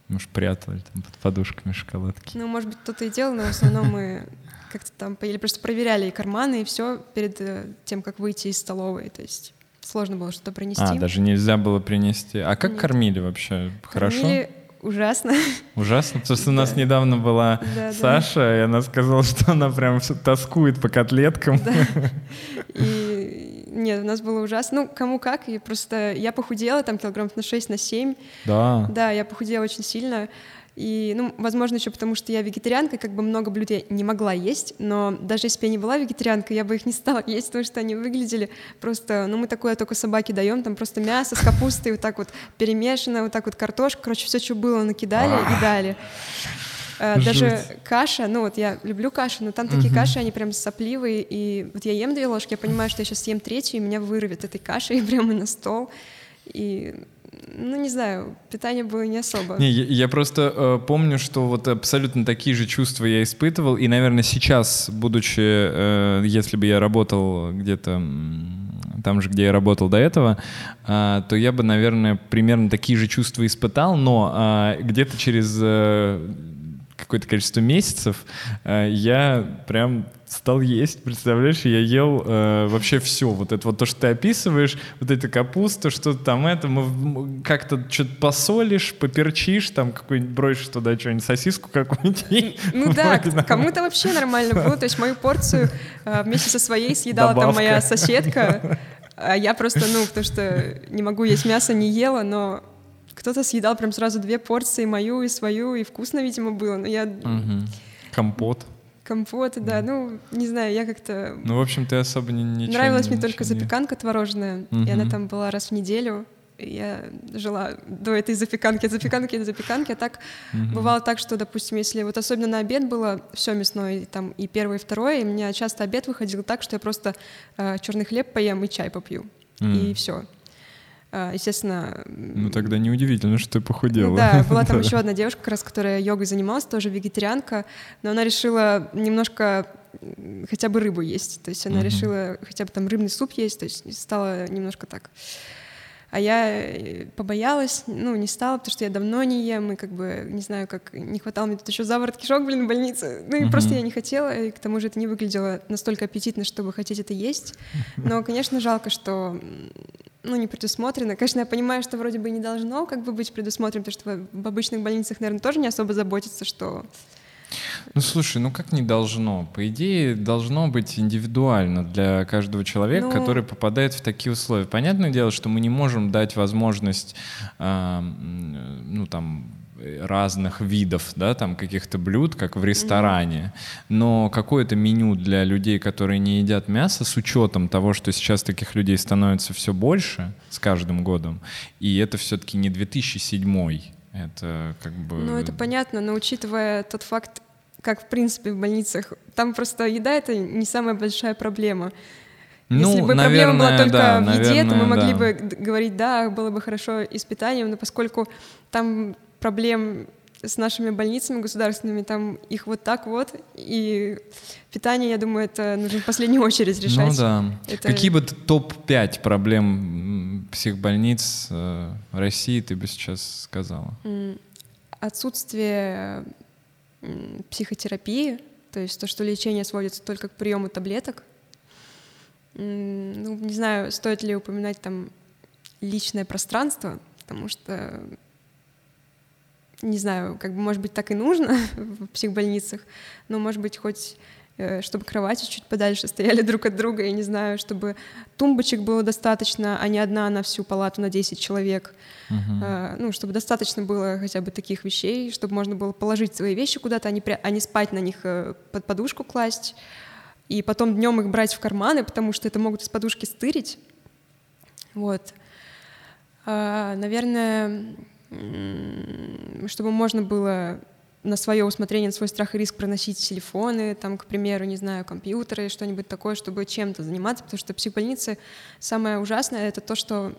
Может, прятали там под подушками шоколадки. Ну, может быть, кто-то и делал, но в основном мы как-то там поели, просто проверяли и карманы, и все перед э, тем, как выйти из столовой. То есть сложно было что-то принести. А, даже нельзя было принести. А как Нет. кормили вообще? Хорошо? Кормили ужасно. Ужасно? Потому что у нас недавно была Саша, и она сказала, что она прям тоскует по котлеткам. И нет, у нас было ужасно. Ну, кому как, и просто я похудела там килограмм на 6, на 7. Да. Да, я похудела очень сильно. И, ну, возможно, еще потому, что я вегетарианка, как бы много блюд я не могла есть, но даже если бы я не была вегетарианкой, я бы их не стала есть, потому что они выглядели просто, ну, мы такое только собаке даем, там просто мясо с капустой вот так вот перемешано, вот так вот картошка, короче, все, что было, накидали и дали. Э, даже каша, ну вот я люблю кашу, но там такие каши, они прям сопливые, и вот я ем две ложки, я понимаю, что я сейчас съем третью, и меня вырвет этой кашей прямо на стол, и ну, не знаю, питание было не особо. Не, я, я просто э, помню, что вот абсолютно такие же чувства я испытывал, и, наверное, сейчас, будучи, э, если бы я работал где-то там же, где я работал до этого, э, то я бы, наверное, примерно такие же чувства испытал, но э, где-то через э, какое-то количество месяцев э, я прям стал есть, представляешь, я ел э, вообще все, вот это вот то, что ты описываешь, вот эта капуста, что-то там это, мы как-то что-то посолишь, поперчишь, там какой-нибудь бросишь туда что-нибудь, сосиску какую-нибудь. Ну да, кому-то вообще нормально было, то есть мою порцию э, вместе со своей съедала Добавка. там моя соседка, а я просто, ну, потому что не могу есть мясо, не ела, но кто-то съедал прям сразу две порции, мою и свою, и вкусно, видимо, было, но я... Угу. Компот компот, да, ну, не знаю, я как-то... Ну, в общем, ты особо не... Ничего, Нравилась мне только запеканка творожная, угу. и она там была раз в неделю, я жила до этой запеканки, от запеканки до запеканки, а так угу. бывало так, что, допустим, если вот особенно на обед было все мясное, там и первое, и второе, и у меня часто обед выходил так, что я просто э, черный хлеб поем и чай попью, mm. и все. А, естественно... Ну тогда неудивительно, что ты похудела. Да, была там еще одна девушка, как раз, которая йогой занималась, тоже вегетарианка, но она решила немножко хотя бы рыбу есть, то есть она решила хотя бы там рыбный суп есть, то есть стало немножко так. А я э, побоялась, ну, не стала, потому что я давно не ем, и как бы, не знаю, как не хватало мне тут еще заворот кишок, блин, в больнице. Ну, и uh-huh. просто я не хотела, и к тому же это не выглядело настолько аппетитно, чтобы хотеть это есть. Но, конечно, жалко, что ну, не предусмотрено. Конечно, я понимаю, что вроде бы не должно как бы быть предусмотрено, потому что в обычных больницах, наверное, тоже не особо заботятся, что... Ну, слушай, ну как не должно? По идее, должно быть индивидуально для каждого человека, ну... который попадает в такие условия. Понятное дело, что мы не можем дать возможность, э, ну, там, разных видов, да, там каких-то блюд, как в ресторане, но какое-то меню для людей, которые не едят мясо, с учетом того, что сейчас таких людей становится все больше с каждым годом, и это все-таки не 2007 это как бы... Ну, это понятно, но учитывая тот факт, как в принципе в больницах, там просто еда — это не самая большая проблема. Ну, Если бы наверное, проблема была только да, в еде, наверное, то мы могли да. бы говорить, да, было бы хорошо и с питанием, но поскольку там проблем с нашими больницами государственными, там их вот так вот, и питание, я думаю, это нужно в последнюю очередь решать. Ну да. Это... Какие бы топ-5 проблем психбольниц э, России ты бы сейчас сказала? Отсутствие психотерапии, то есть то, что лечение сводится только к приему таблеток. Ну, не знаю, стоит ли упоминать там личное пространство, потому что не знаю, как бы, может быть, так и нужно в психбольницах, но, может быть, хоть э, чтобы кровати чуть подальше стояли друг от друга, я не знаю, чтобы тумбочек было достаточно, а не одна на всю палату на 10 человек. Uh-huh. Ну, чтобы достаточно было хотя бы таких вещей, чтобы можно было положить свои вещи куда-то, а не, а не спать на них э, под подушку класть, и потом днем их брать в карманы, потому что это могут из подушки стырить. Вот. А, наверное, чтобы можно было на свое усмотрение, на свой страх и риск проносить телефоны, там, к примеру, не знаю, компьютеры, что-нибудь такое, чтобы чем-то заниматься, потому что в психбольнице самое ужасное — это то, что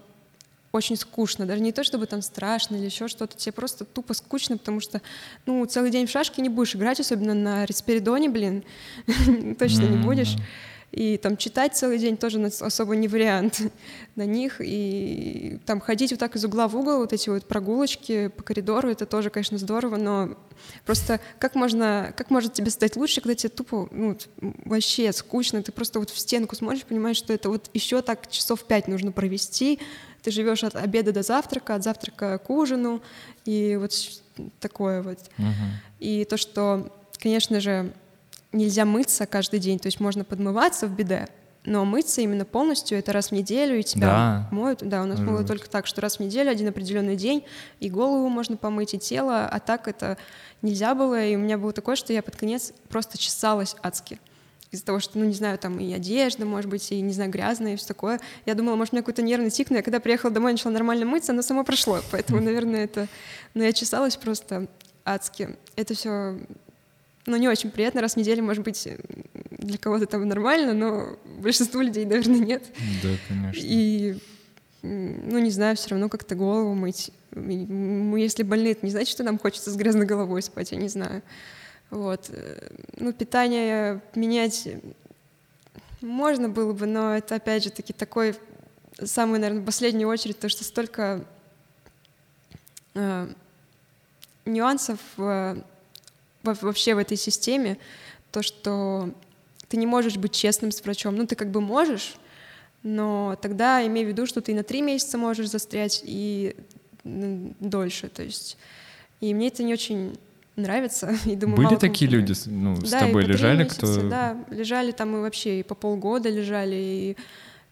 очень скучно, даже не то, чтобы там страшно или еще что-то, тебе просто тупо скучно, потому что, ну, целый день в шашки не будешь играть, особенно на респиридоне, блин, точно не будешь. И там читать целый день тоже особо не вариант на них. И там ходить вот так из угла в угол, вот эти вот прогулочки по коридору, это тоже, конечно, здорово, но просто как можно, как может тебе стать лучше, когда тебе тупо, ну, вообще скучно, ты просто вот в стенку смотришь, понимаешь, что это вот еще так часов пять нужно провести, ты живешь от обеда до завтрака, от завтрака к ужину, и вот такое вот. Uh-huh. И то, что, конечно же, нельзя мыться каждый день, то есть можно подмываться в биде, но мыться именно полностью это раз в неделю, и тебя да. моют. Да, у нас было только так, что раз в неделю, один определенный день, и голову можно помыть, и тело, а так это нельзя было, и у меня было такое, что я под конец просто чесалась адски. Из-за того, что, ну, не знаю, там и одежда, может быть, и, не знаю, грязная, и все такое. Я думала, может, у меня какой-то нервный тик, но я когда приехала домой, начала нормально мыться, оно само прошло. Поэтому, наверное, это... Но я чесалась просто адски. Это все ну, не очень приятно, раз в неделю, может быть, для кого-то там нормально, но большинству людей, наверное, нет. Да, конечно. И, ну, не знаю, все равно как-то голову мыть. Мы, если больны, это не значит, что нам хочется с грязной головой спать, я не знаю. Вот. Ну, питание менять можно было бы, но это, опять же, таки такой самый, наверное, в последнюю очередь, то, что столько э, нюансов э, вообще в этой системе, то, что ты не можешь быть честным с врачом. Ну, ты как бы можешь, но тогда имей в виду, что ты на три месяца можешь застрять и дольше. То есть, и мне это не очень нравится. И думаю, Были такие люди, ну, с да, тобой лежали, месяца, кто... Да, лежали там и вообще и по полгода лежали, и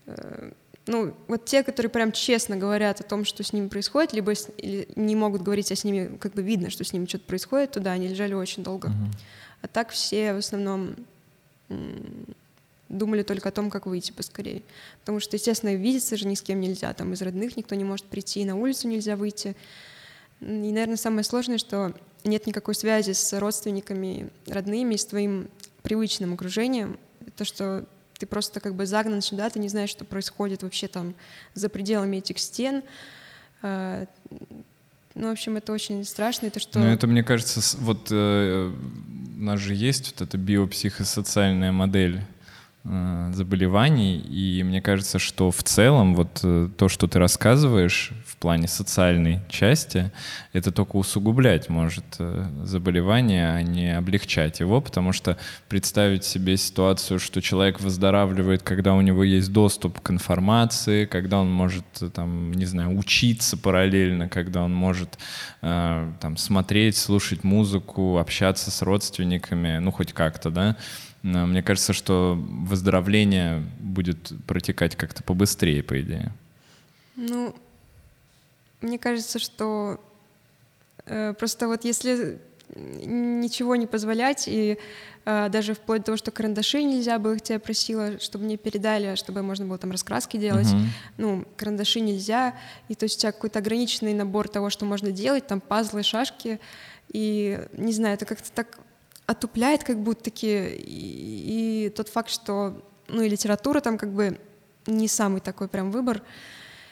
э, ну, вот те, которые прям честно говорят о том, что с ними происходит, либо с, не могут говорить, а с ними как бы видно, что с ними что-то происходит, туда они лежали очень долго. Uh-huh. А так все в основном думали только о том, как выйти поскорее. Потому что, естественно, видеться же ни с кем нельзя, там из родных никто не может прийти, на улицу нельзя выйти. И, наверное, самое сложное, что нет никакой связи с родственниками, родными, с твоим привычным окружением. То, что ты просто как бы загнан сюда, ты не знаешь, что происходит вообще там за пределами этих стен. А, ну, в общем, это очень страшно. Это что... Ну, это, мне кажется, вот э, у нас же есть вот эта биопсихосоциальная модель э, заболеваний, и мне кажется, что в целом вот э, то, что ты рассказываешь плане социальной части, это только усугублять может э, заболевание, а не облегчать его, потому что представить себе ситуацию, что человек выздоравливает, когда у него есть доступ к информации, когда он может, э, там, не знаю, учиться параллельно, когда он может э, там, смотреть, слушать музыку, общаться с родственниками, ну, хоть как-то, да, мне кажется, что выздоровление будет протекать как-то побыстрее, по идее. Ну, мне кажется, что э, просто вот если ничего не позволять, и э, даже вплоть до того, что карандаши нельзя было, их тебя просила, чтобы мне передали, чтобы можно было там раскраски делать, uh-huh. ну, карандаши нельзя, и то есть у тебя какой-то ограниченный набор того, что можно делать, там пазлы, шашки, и, не знаю, это как-то так отупляет как будто-таки, и, и тот факт, что, ну, и литература там как бы не самый такой прям выбор,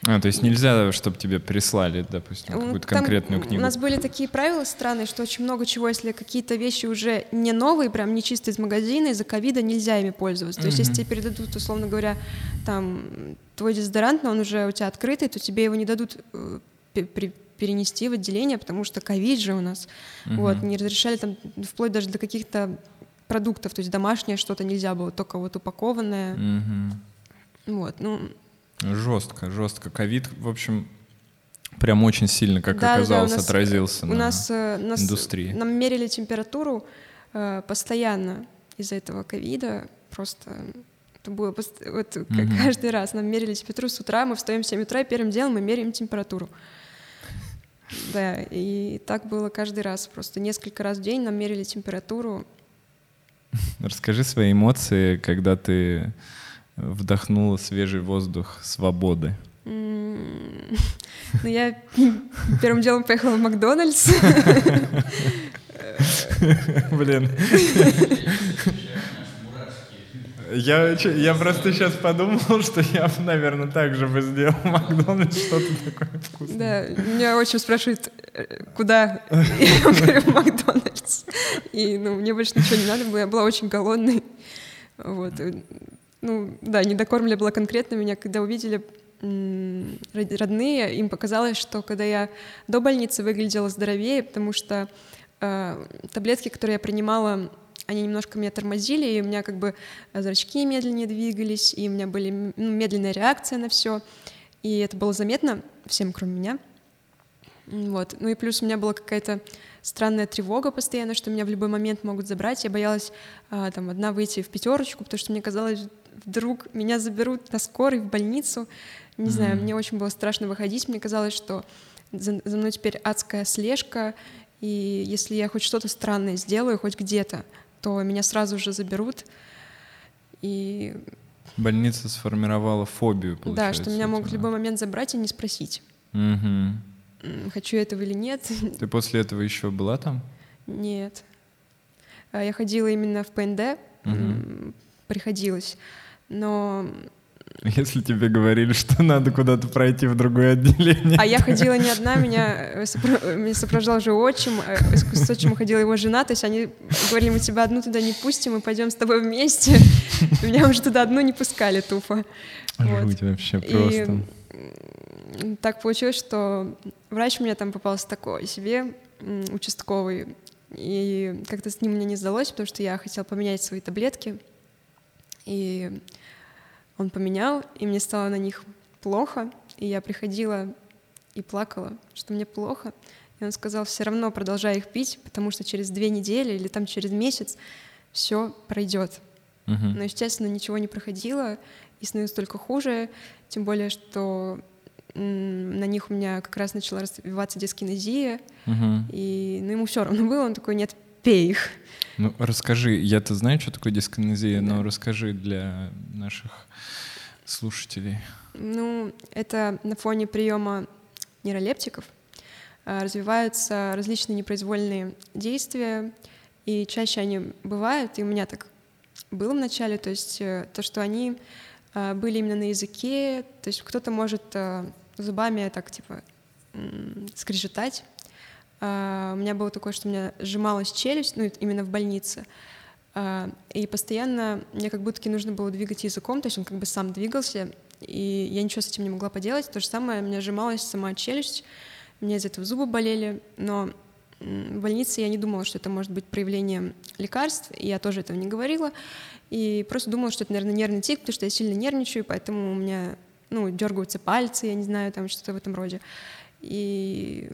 а, то есть нельзя, чтобы тебе прислали, допустим, какую-то конкретную книгу? У нас были такие правила странные, что очень много чего, если какие-то вещи уже не новые, прям не чисто из магазина, из-за ковида нельзя ими пользоваться. То есть если тебе передадут, условно говоря, там, твой дезодорант, но он уже у тебя открытый, то тебе его не дадут э, перенести в отделение, потому что ковид же у нас. uh Вот, не разрешали там вплоть даже до каких-то продуктов, то есть домашнее что-то нельзя было, только вот упакованное. uh Вот, ну, Жестко, жестко. Ковид, в общем, Прям очень сильно, как Да, да, оказалось, у нас- отразился У на нас, э, нас индустрии. нам мерили температуру э, постоянно из-за этого ковида. Просто это было вот Мгм. каждый раз нам мерили температуру с утра. Мы встаем в 7 утра, и первым делом мы меряем температуру. Да, и так было каждый раз. Просто несколько раз в день нам мерили температуру. Расскажи свои эмоции, когда ты вдохнула свежий воздух свободы. Ну, я первым делом поехала в Макдональдс. Блин. Я, я просто сейчас подумал, что я, наверное, так же бы сделал Макдональдс что-то такое вкусное. Да, меня очень спрашивают, э, куда? Я говорю, Макдональдс. И, ну, мне больше ничего не надо было, я была очень голодной. Вот. и, Ну, да, недокормля была конкретно. Меня когда увидели родные, им показалось, что когда я до больницы выглядела здоровее, потому что э, таблетки, которые я принимала, они немножко меня тормозили, и у меня как бы зрачки медленнее двигались, и у меня были ну, медленная реакция на все. И это было заметно всем, кроме меня. Вот. Ну и плюс у меня была какая-то странная тревога постоянно, что меня в любой момент могут забрать. Я боялась а, там одна выйти в пятерочку, потому что мне казалось, вдруг меня заберут на скорой в больницу. Не знаю, Мгм. мне очень было страшно выходить. Мне казалось, что за, за мной теперь адская слежка, и если я хоть что-то странное сделаю, хоть где-то, то меня сразу же заберут. И Больница сформировала фобию, да, получается. что меня могут в любой момент забрать и не спросить, м, хочу этого или нет. Ты после этого еще была там? Нет. А, Я ходила именно в ПНД, м, приходилось. Но... Если тебе говорили, что надо куда-то пройти в другое отделение. А я ходила не одна, меня, э, сопро- э, меня сопровождал же отчим, э, с отчимом ходила его жена, то есть они говорили, мы тебя одну туда не пустим, мы пойдем с тобой вместе. Меня уже туда одну не пускали тупо. Вот. Жуть вообще И просто. м, так получилось, что врач у меня там попался такой себе, участковый, и как-то с ним мне не сдалось, потому что я хотела поменять свои таблетки, и он поменял, и мне стало на них плохо, и я приходила и плакала, что мне плохо, и он сказал, все равно продолжай их пить, потому что через две недели или там через месяц все пройдет. Мгм. Но, естественно, ничего не проходило, и становилось только хуже, тем более, что на них у меня как раз начала развиваться дискинезия, Мгм. и ну, ему все равно было, он такой, нет, пей их. Ну, расскажи, я-то знаю, что такое дискинезия, но Да. расскажи для наших слушателей. Ну, это на фоне приема нейролептиков а, развиваются различные непроизвольные действия, и чаще они бывают, и у меня так было в начале, то есть э, то, что они а, были именно на языке, то есть кто-то может зубами так типа скрежетать. А, У меня было такое, что у меня сжималась челюсть, ну именно в больнице, А, и постоянно мне как будто нужно было двигать языком, то есть он как бы сам двигался, и я ничего с этим не могла поделать. То же самое, у меня сжималась сама челюсть, у меня из-за этого зубы болели, но в больнице я не думала, что это может быть проявлением лекарств, и я тоже этого не говорила, и просто думала, что это, наверное, нервный тик, потому что я сильно нервничаю, поэтому у меня, ну, дергаются пальцы, я не знаю, там что-то в этом роде. И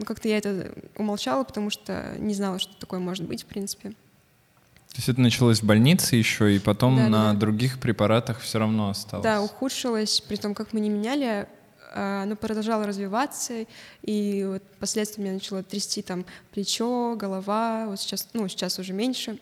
ну, как-то я это умолчала, потому что не знала, что такое может быть, в принципе. То есть это началось в больнице еще, и потом Да, на да. других препаратах все равно осталось. Да, ухудшилось, при том, как мы не меняли, а, оно продолжало развиваться, и вот впоследствии меня начало трясти там плечо, голова, вот сейчас, ну, сейчас уже меньше.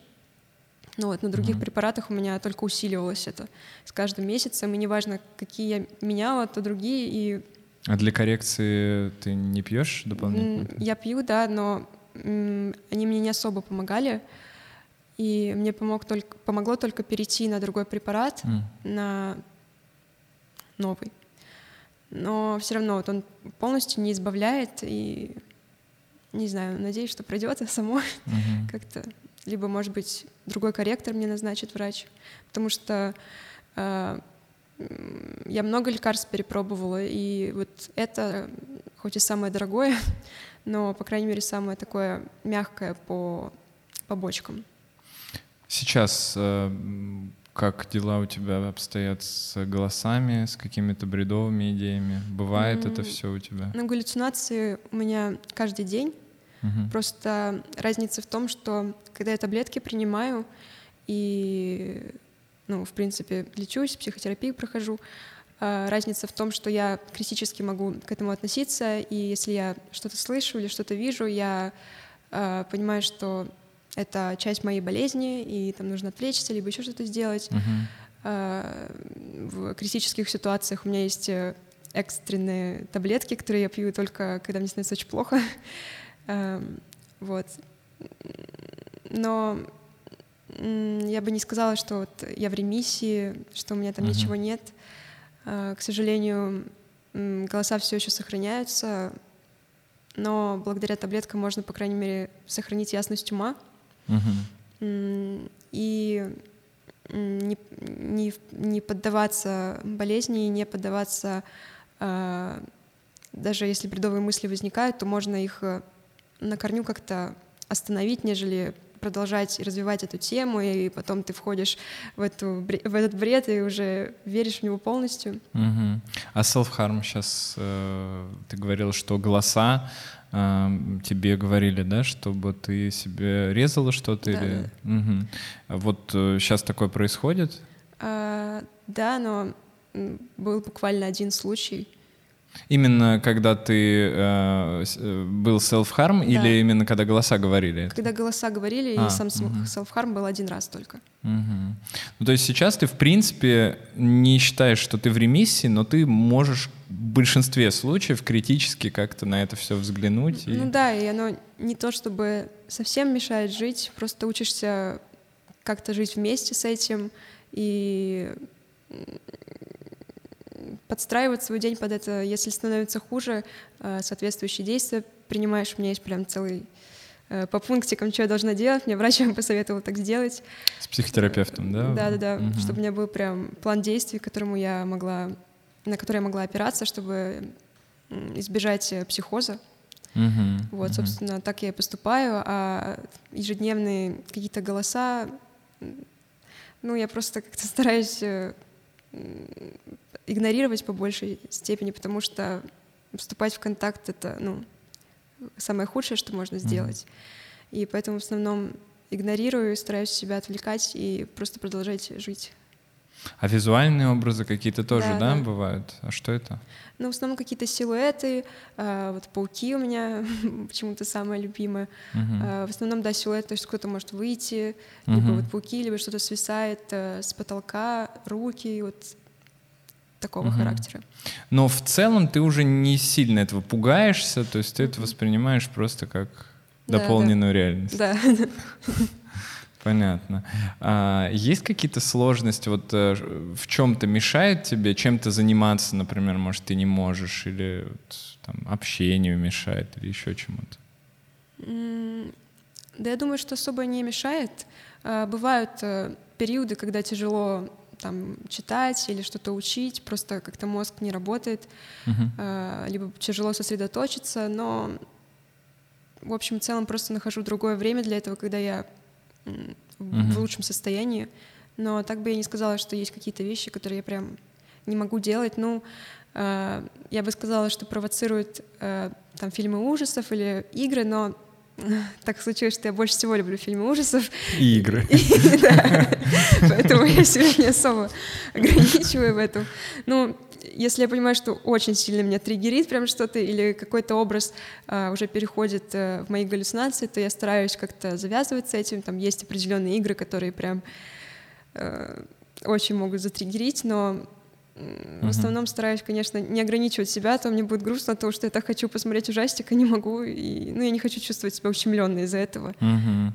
Но вот на других Мгм. препаратах у меня только усиливалось это с каждым месяцем, и неважно, какие я меняла, то другие, и А для коррекции ты не пьешь дополнительно? Я пью, да, но они мне не особо помогали. И мне помог только, помогло только перейти на другой препарат, М. на новый. Но все равно вот он полностью не избавляет, и не знаю, надеюсь, что пройдет само Мгм. как-то. Либо, может быть, другой корректор мне назначит врач. Потому что э, я много лекарств перепробовала, и вот это, хоть и самое дорогое, но, по крайней мере, самое такое мягкое по побочкам. Сейчас э, как дела у тебя обстоят с голосами, с какими-то бредовыми идеями? Бывает mm-hmm. это все у тебя? Ну, галлюцинации у меня каждый день. Mm-hmm. Просто разница в том, что когда я таблетки принимаю и, ну, в принципе, лечусь, психотерапию прохожу, а, разница в том, что я критически могу к этому относиться, и если я что-то слышу или что-то вижу, я э, понимаю, что это часть моей болезни, и там нужно отвлечься, либо еще что-то сделать. Uh-huh. В критических ситуациях у меня есть э, экстренные таблетки, которые я пью только когда мне становится очень плохо. э, вот. Но я бы не сказала, что вот я в ремиссии, что у меня там uh-huh. ничего нет. Э, к сожалению, голоса все еще сохраняются, но благодаря таблеткам можно, по крайней мере, сохранить ясность ума. Uh-huh. И не, не, не поддаваться болезни, не поддаваться, э, даже если бредовые мысли возникают, то можно их э, на корню как-то остановить, нежели продолжать развивать эту тему, и потом ты входишь в, эту, в этот бред и уже веришь в него полностью. Угу. А self-harm сейчас, э, ты говорил, что голоса э, тебе говорили, да, чтобы ты себе резала что-то да, или... Да. Угу. Вот э, сейчас такое происходит? А, да, но был буквально один случай, Именно когда ты э, э был self-harm да. или именно когда голоса говорили? Когда голоса говорили, а, и сам угу. self-harm был один раз только. Угу. Ну, то есть сейчас ты, в принципе, не считаешь, что ты в ремиссии, но ты можешь в большинстве случаев критически как-то на это все взглянуть. И... Ну да, и оно не то чтобы совсем мешает жить, просто учишься как-то жить вместе с этим и подстраивать свой день под это. Если становится хуже, э, соответствующие действия принимаешь. У меня есть прям целый э, по пунктикам, что я должна делать. Мне врач посоветовал так сделать. С психотерапевтом, да? Да, да, да. Угу. Чтобы у меня был прям план действий, которому я могла, на который я могла опираться, чтобы избежать э, психоза. Угу, вот, угу. собственно, так я и поступаю. А ежедневные какие-то голоса, ну, я просто как-то стараюсь игнорировать по большей степени, потому что вступать в контакт — это ну, самое худшее, что можно сделать. Mm-hmm. И поэтому в основном игнорирую, стараюсь себя отвлекать и просто продолжать жить. А визуальные образы какие-то тоже, да, да, да, бывают? А что это? Ну, в основном какие-то силуэты, э, вот пауки у меня почему-то самое любимое. Uh-huh. Э, в основном, да, силуэт, то есть кто-то может выйти, uh-huh. либо вот пауки, либо что-то свисает э, с потолка, руки, вот такого угу. характера. Но в целом ты уже не сильно этого пугаешься, то есть ты это воспринимаешь просто как да, дополненную да. реальность. Да. Понятно. А есть какие-то сложности? Вот э, в чем-то мешает тебе чем-то заниматься, например, может, ты не можешь, или вот, там, общению мешает, или еще чему-то? Да, я думаю, что особо не мешает. А, бывают э, периоды, когда тяжело там читать или что-то учить, просто как-то мозг не работает, uh-huh. либо тяжело сосредоточиться, но в общем в целом просто нахожу другое время для этого, когда я uh-huh. в лучшем состоянии. Но так бы я не сказала, что есть какие-то вещи, которые я прям не могу делать. Ну, э, я бы сказала, что провоцируют э, там фильмы ужасов или игры, но так случилось, что я больше всего люблю фильмы ужасов. И игры. Поэтому я себя не особо ограничиваю в этом. Ну, если я понимаю, что очень сильно меня триггерит прям что-то, или какой-то образ а, уже переходит а, в мои галлюцинации, то я стараюсь как-то завязывать с этим. Там есть определенные игры, которые прям а, очень могут затриггерить, но в uh-huh. основном стараюсь, конечно, не ограничивать себя, а то мне будет грустно того, что я так хочу посмотреть ужастик, а не могу. И, ну, я не хочу чувствовать себя ущемленной из-за этого. Uh-huh.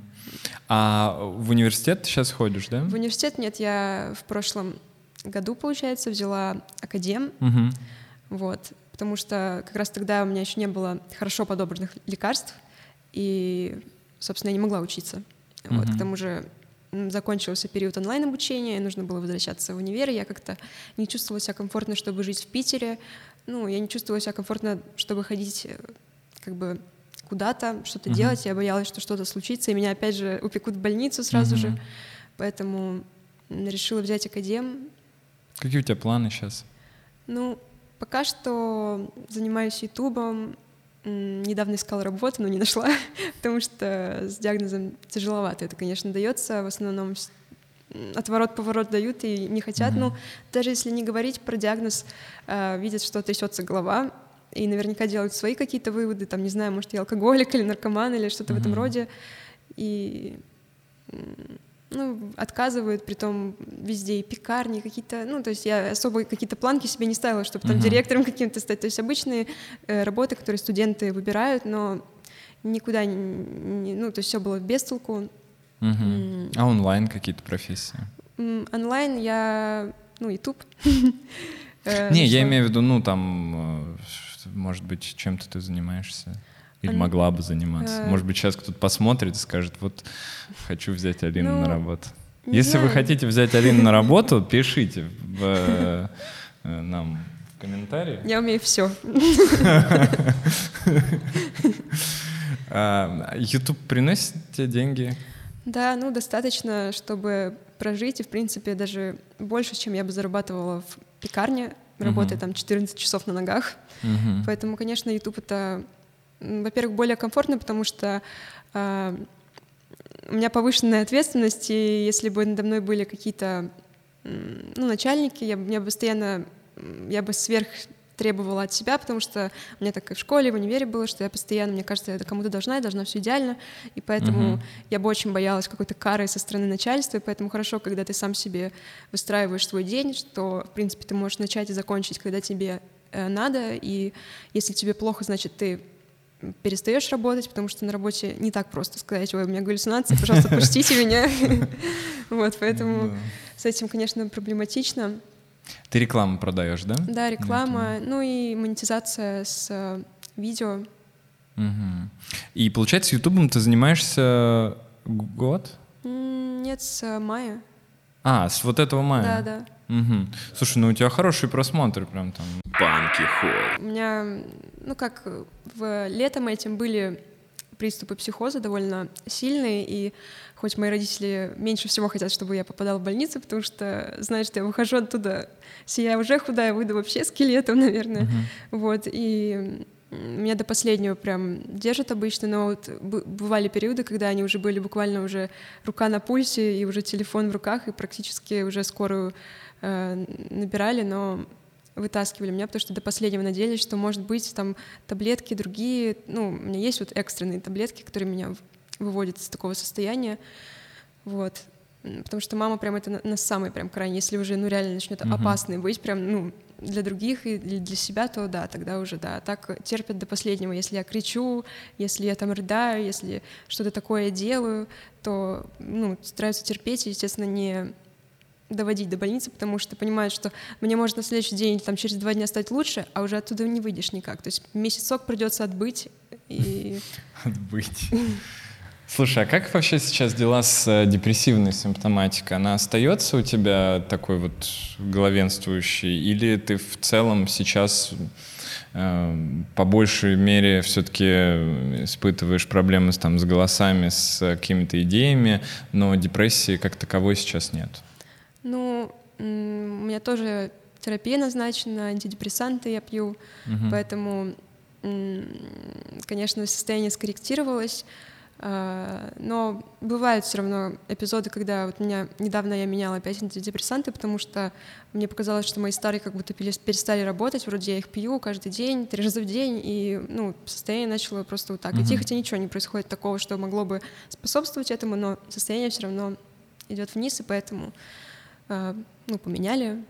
А в университет ты сейчас ходишь, да? В университет нет, я в прошлом году, получается, взяла академ. Uh-huh. Вот, потому что как раз тогда у меня еще не было хорошо подобранных лекарств, и, собственно, я не могла учиться. Uh-huh. Вот, к тому же закончился период онлайн-обучения, нужно было возвращаться в универ, я как-то не чувствовала себя комфортно, чтобы жить в Питере, ну, я не чувствовала себя комфортно, чтобы ходить э, как бы куда-то, что-то uh-huh. делать, я боялась, что что-то случится, и меня опять же упекут в больницу сразу uh-huh. же, поэтому решила взять академ. Какие у тебя планы сейчас? Ну, пока что занимаюсь ютубом, недавно искала работу, но не нашла, потому что с диагнозом тяжеловато это, конечно, дается. В основном отворот-поворот дают и не хотят. Mm-hmm. Ну, даже если не говорить про диагноз, э, видят, что трясется голова, и наверняка делают свои какие-то выводы, там, не знаю, может, я алкоголик или наркоман или что-то mm-hmm. в этом роде. И ну, отказывают, при том везде и пекарни какие-то, ну, то есть я особо какие-то планки себе не ставила, чтобы там uh-huh. директором каким-то стать, то есть обычные э, работы, которые студенты выбирают, но никуда не, ну, то есть все было без толку. Uh-huh. А онлайн какие-то профессии? Онлайн я, ну, YouTube. Э, не, я имею в виду, ну, там, э, может быть, чем-то ты занимаешься. Или могла бы заниматься? Может быть, сейчас кто-то посмотрит и скажет, вот хочу взять Алину ну, на работу. Если знаю. вы хотите взять Алину на работу, пишите в, э, нам в комментарии. Я умею все. А, YouTube приносит тебе деньги? Да, ну достаточно, чтобы прожить, и в принципе даже больше, чем я бы зарабатывала в пекарне, работая там 14 часов на ногах. Поэтому, конечно, YouTube это во-первых, более комфортно, потому что э, у меня повышенная ответственность, и если бы надо мной были какие-то ну, начальники, я, я бы постоянно, я бы сверх требовала от себя, потому что мне так и в школе, в универе было, что я постоянно, мне кажется, я кому-то должна, я должна все идеально, и поэтому uh-huh. я бы очень боялась какой-то кары со стороны начальства, и поэтому хорошо, когда ты сам себе выстраиваешь свой день, что, в принципе, ты можешь начать и закончить, когда тебе э, надо, и если тебе плохо, значит, ты перестаешь работать, потому что на работе не так просто сказать, ой, у меня галлюцинации, пожалуйста, отпустите меня. Вот, поэтому с этим, конечно, проблематично. Ты рекламу продаешь, да? Да, реклама, ну и монетизация с э, видео. И получается, Ютубом ты занимаешься год? Нет, с мая. А, с вот этого мая? Да, да. Угу. Слушай, ну у тебя хороший просмотр прям там. Банки ходят. У меня, ну как, в летом этим были приступы психоза довольно сильные, и хоть мои родители меньше всего хотят, чтобы я попадала в больницу, потому что знают, что я выхожу оттуда, если я уже худая, выйду вообще скелетом, наверное. Uh-huh. Вот, и меня до последнего прям держат обычно, но вот бывали периоды, когда они уже были буквально уже рука на пульсе и уже телефон в руках, и практически уже скорую набирали, но вытаскивали меня, потому что до последнего надеялись, что, может быть, там таблетки другие, ну, у меня есть вот экстренные таблетки, которые меня выводят из такого состояния, вот, потому что мама прям это на, на самый прям крайний, если уже, ну, реально начнет uh-huh. опасной быть, прям, ну, для других и для себя, то да, тогда уже да. Так терпят до последнего. Если я кричу, если я там рыдаю, если что-то такое делаю, то ну, стараются терпеть и, естественно, не доводить до больницы, потому что понимают, что мне может на следующий день, там, через два дня стать лучше, а уже оттуда не выйдешь никак. То есть месяцок придется отбыть и... Отбыть. Слушай, а как вообще сейчас дела с э, депрессивной симптоматикой? Она остается у тебя такой вот главенствующей? Или ты в целом сейчас э, по большей мере все-таки испытываешь проблемы с, там, с голосами, с какими-то идеями, но депрессии как таковой сейчас нет? Ну, у меня тоже терапия назначена, антидепрессанты я пью, угу. поэтому, конечно, состояние скорректировалось. А, но бывают все равно эпизоды, когда вот меня недавно я меняла опять антидепрессанты, потому что мне показалось, что мои старые как будто перестали работать, вроде я их пью каждый день, три раза в день, и ну, состояние начало просто вот так идти, хотя ничего не происходит такого, что могло бы способствовать этому, но состояние все равно идет вниз, и поэтому ну, поменяли,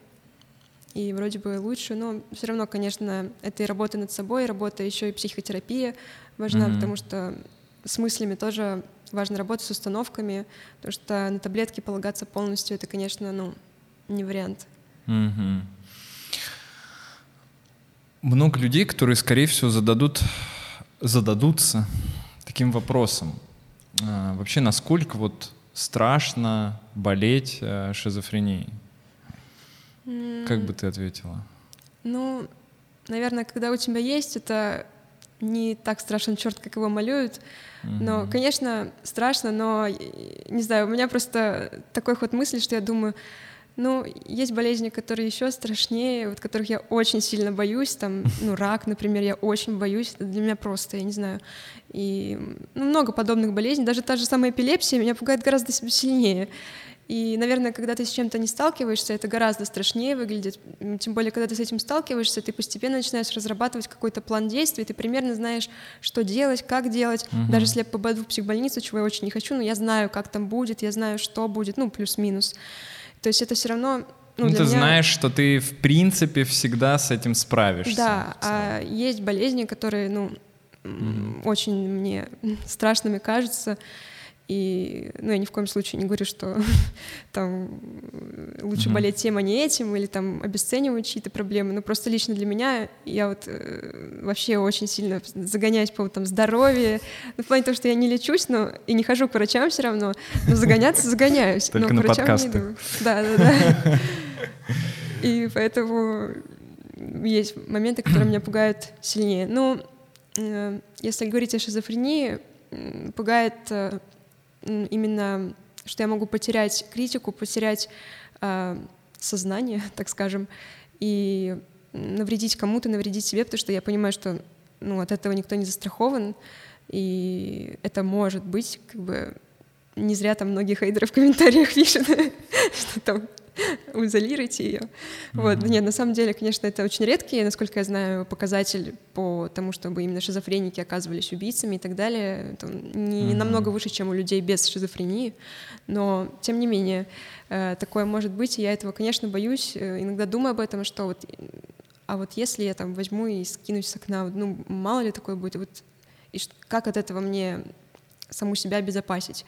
и вроде бы лучше, но все равно, конечно, это и работа над собой, работа еще и психотерапия важна, mm-hmm. потому что с мыслями тоже важно работать с установками, потому что на таблетки полагаться полностью это, конечно, ну, не вариант. Mm-hmm. Много людей, которые, скорее всего, зададут, зададутся таким вопросом. А, вообще, насколько вот страшно болеть э, шизофренией? Как бы ты ответила? Ну, наверное, когда у тебя есть, это не так страшен черт, как его малюют. Но, конечно, страшно, но, не знаю, у меня просто такой ход мысли, что я думаю, ну, есть болезни, которые еще страшнее, вот которых я очень сильно боюсь, там, ну, рак, например, я очень боюсь, это для меня просто, я не знаю. И ну, много подобных болезней, даже та же самая эпилепсия меня пугает гораздо сильнее. И, наверное, когда ты с чем-то не сталкиваешься, это гораздо страшнее выглядит. Тем более, когда ты с этим сталкиваешься, ты постепенно начинаешь разрабатывать какой-то план действий, ты примерно знаешь, что делать, как делать. Угу. Даже если я попаду в психбольницу, чего я очень не хочу, но я знаю, как там будет, я знаю, что будет, ну, плюс-минус. То есть это все равно ну, ну ты меня... знаешь, что ты в принципе всегда с этим справишься. Да, а есть болезни, которые, ну, mm очень мне страшными кажутся. И, ну, я ни в коем случае не говорю, что там лучше mm-hmm. болеть тем, а не этим, или там обесценивать чьи-то проблемы. Но просто лично для меня я вот э, вообще очень сильно загоняюсь по там здоровью. Ну, в плане того, что я не лечусь, но и не хожу к врачам все равно, но загоняться загоняюсь. Только но на подкасты. Да, да, да. И поэтому есть моменты, которые меня пугают сильнее. Ну, э, если говорить о шизофрении, пугает э, именно, что я могу потерять критику, потерять э, сознание, так скажем, и навредить кому-то, навредить себе, потому что я понимаю, что ну, от этого никто не застрахован, и это может быть, как бы, не зря там многие хейтеры в комментариях пишут, что там изолируйте ее. Вот. Нет, на самом деле, конечно, это очень редкий, насколько я знаю, показатель по тому, чтобы именно шизофреники оказывались убийцами и так далее. Не намного выше, чем у людей без шизофрении, но тем не менее э, такое может быть, и я этого, конечно, боюсь. Э, иногда думаю об этом, что вот, а вот если я там возьму и скинусь с окна, ну мало ли такое будет, вот и как от этого мне саму себя обезопасить?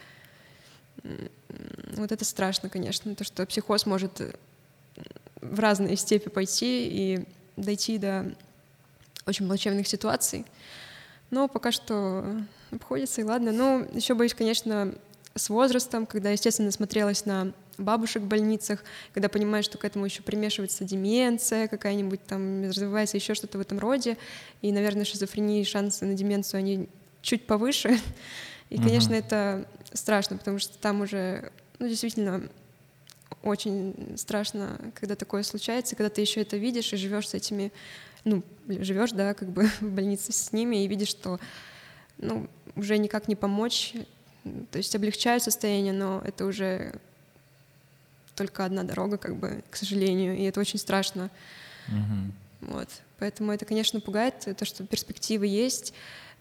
Вот это страшно, конечно, то, что психоз может э, в разные степи пойти и дойти до очень плачевных ситуаций. Но пока что обходится, и ладно. Ну, еще боюсь, конечно, с возрастом, когда, естественно, смотрелась на бабушек в больницах, когда понимаешь, что к этому еще примешивается деменция какая-нибудь, там развивается еще что-то в этом роде, и, наверное, шизофрения и шансы на деменцию, они чуть повыше. И, конечно, uh-huh. это страшно, потому что там уже, ну, действительно, очень страшно, когда такое случается, когда ты еще это видишь и живешь с этими, ну, живешь, да, как бы в больнице с ними и видишь, что, ну, уже никак не помочь, то есть облегчают состояние, но это уже только одна дорога, как бы, к сожалению, и это очень страшно. Угу. Вот, поэтому это, конечно, пугает, то, что перспективы есть,